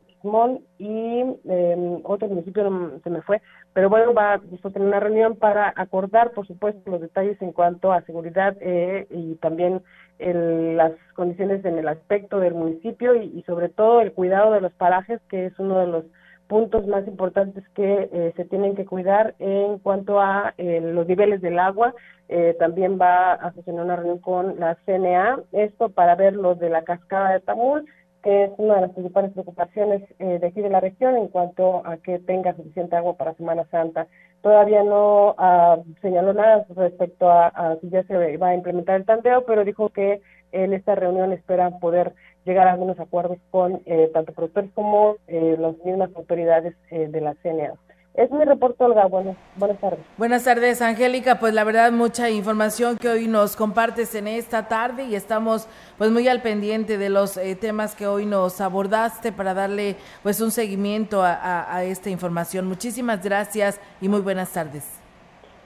Y eh, otro municipio se me fue, pero bueno, va a tener una reunión para acordar, por supuesto, los detalles en cuanto a seguridad eh, y también el, las condiciones en el aspecto del municipio y, sobre todo el cuidado de los parajes, que es uno de los puntos más importantes que eh, se tienen que cuidar en cuanto a eh, los niveles del agua. Eh, también va a funcionar una reunión con la CNA, esto para ver lo de la cascada de Tamul que es una de las principales preocupaciones eh, de aquí de la región en cuanto a que tenga suficiente agua para Semana Santa. Todavía no uh, señaló nada respecto a, si ya se va a implementar el tandeo, pero dijo que en esta reunión esperan poder llegar a algunos acuerdos con eh, tanto productores como eh, las mismas autoridades eh, de la CNA. Es mi reporte, Olga. Buenas, buenas tardes. Buenas tardes, Angélica. Pues la verdad, mucha información que hoy nos compartes en esta tarde y estamos pues muy al pendiente de los eh, temas que hoy nos abordaste para darle pues un seguimiento a, a esta información. Muchísimas gracias y muy buenas tardes.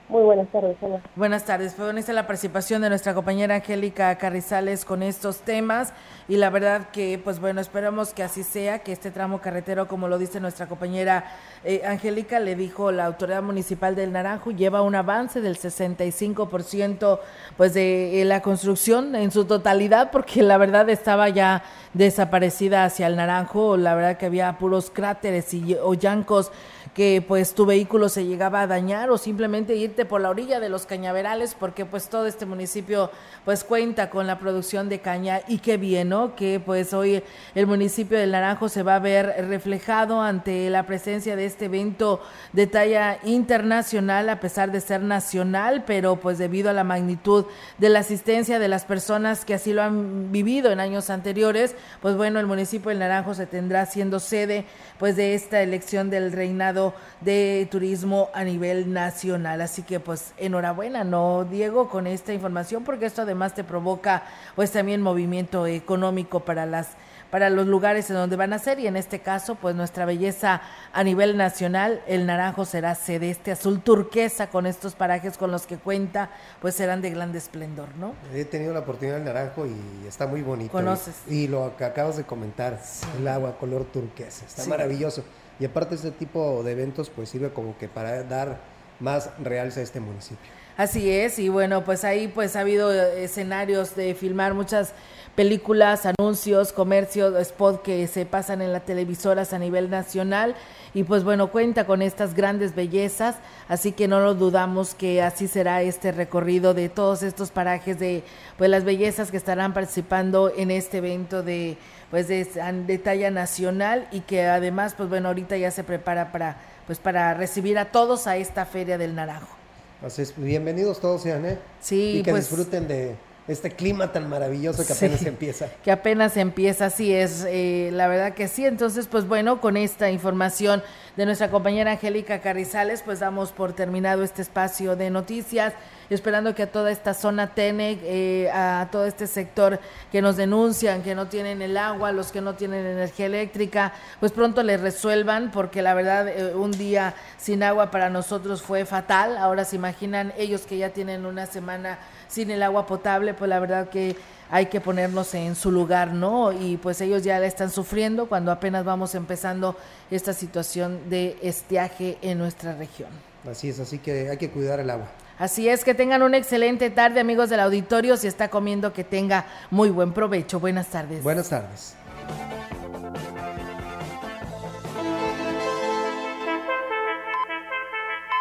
Muy buenas tardes, hola. Buenas tardes. Fue bonita la participación de nuestra compañera Angélica Carrizales con estos temas y la verdad que, pues bueno, esperamos que así sea, que este tramo carretero, como lo dice nuestra compañera eh, Angélica, le dijo la autoridad municipal del Naranjo, lleva un avance del 65% pues de eh, la construcción en su totalidad, porque la verdad estaba ya desaparecida hacia el Naranjo, la verdad que había puros cráteres y o llancos que pues tu vehículo se llegaba a dañar o simplemente irte por la orilla de los cañaverales porque pues todo este municipio pues cuenta con la producción de caña y qué bien, ¿no? Que pues hoy el municipio del Naranjo se va a ver reflejado ante la presencia de este evento de talla internacional a pesar de ser nacional, pero pues debido a la magnitud de la asistencia de las personas que así lo han vivido en años anteriores, pues bueno, el municipio del Naranjo se tendrá siendo sede pues de esta elección del reinado de turismo a nivel nacional. Así que pues enhorabuena, ¿no, Diego, con esta información? Porque esto además te provoca pues también movimiento económico para las para los lugares en donde van a ser. Y en este caso pues nuestra belleza a nivel nacional el naranjo será sede. Este azul turquesa con estos parajes con los que cuenta pues serán de gran esplendor no he tenido la oportunidad del naranjo y está muy bonito. Conoces y, lo que acabas de comentar el agua color turquesa está maravilloso y aparte este tipo de eventos pues sirve como que para dar más realce a este municipio. Así es, y bueno, pues ahí pues ha habido escenarios de filmar muchas películas, anuncios, comercios, spot que se pasan en las televisoras a nivel nacional. Y pues bueno, cuenta con estas grandes bellezas, así que no lo dudamos que así será este recorrido de todos estos parajes de pues las bellezas que estarán participando en este evento de pues de, de talla nacional y que además pues bueno, ahorita ya se prepara para pues para recibir a todos a esta Feria del Naranjo. Así es, bienvenidos todos sean, ¿eh? Sí, y que pues, disfruten de este clima tan maravilloso que apenas Sí, empieza. Que apenas empieza, así es, eh, la verdad que sí. Entonces, pues bueno, con esta información de nuestra compañera Angélica Carrizales, pues damos por terminado este espacio de noticias, esperando que a toda esta zona TENEC, eh, a todo este sector que nos denuncian, que no tienen el agua, los que no tienen energía eléctrica, pues pronto les resuelvan, porque la verdad eh, un día sin agua para nosotros fue fatal. Ahora se imaginan ellos que ya tienen una semana sin el agua potable, pues la verdad que hay que ponernos en su lugar, ¿no? Y pues ellos ya la están sufriendo cuando apenas vamos empezando esta situación de estiaje en nuestra región. Así es, así que hay que cuidar el agua. Así es, que tengan una excelente tarde, amigos del auditorio. Si está comiendo, que tenga muy buen provecho. Buenas tardes. Buenas tardes.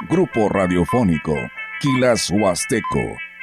Grupo Radiofónico, Quilas Huasteco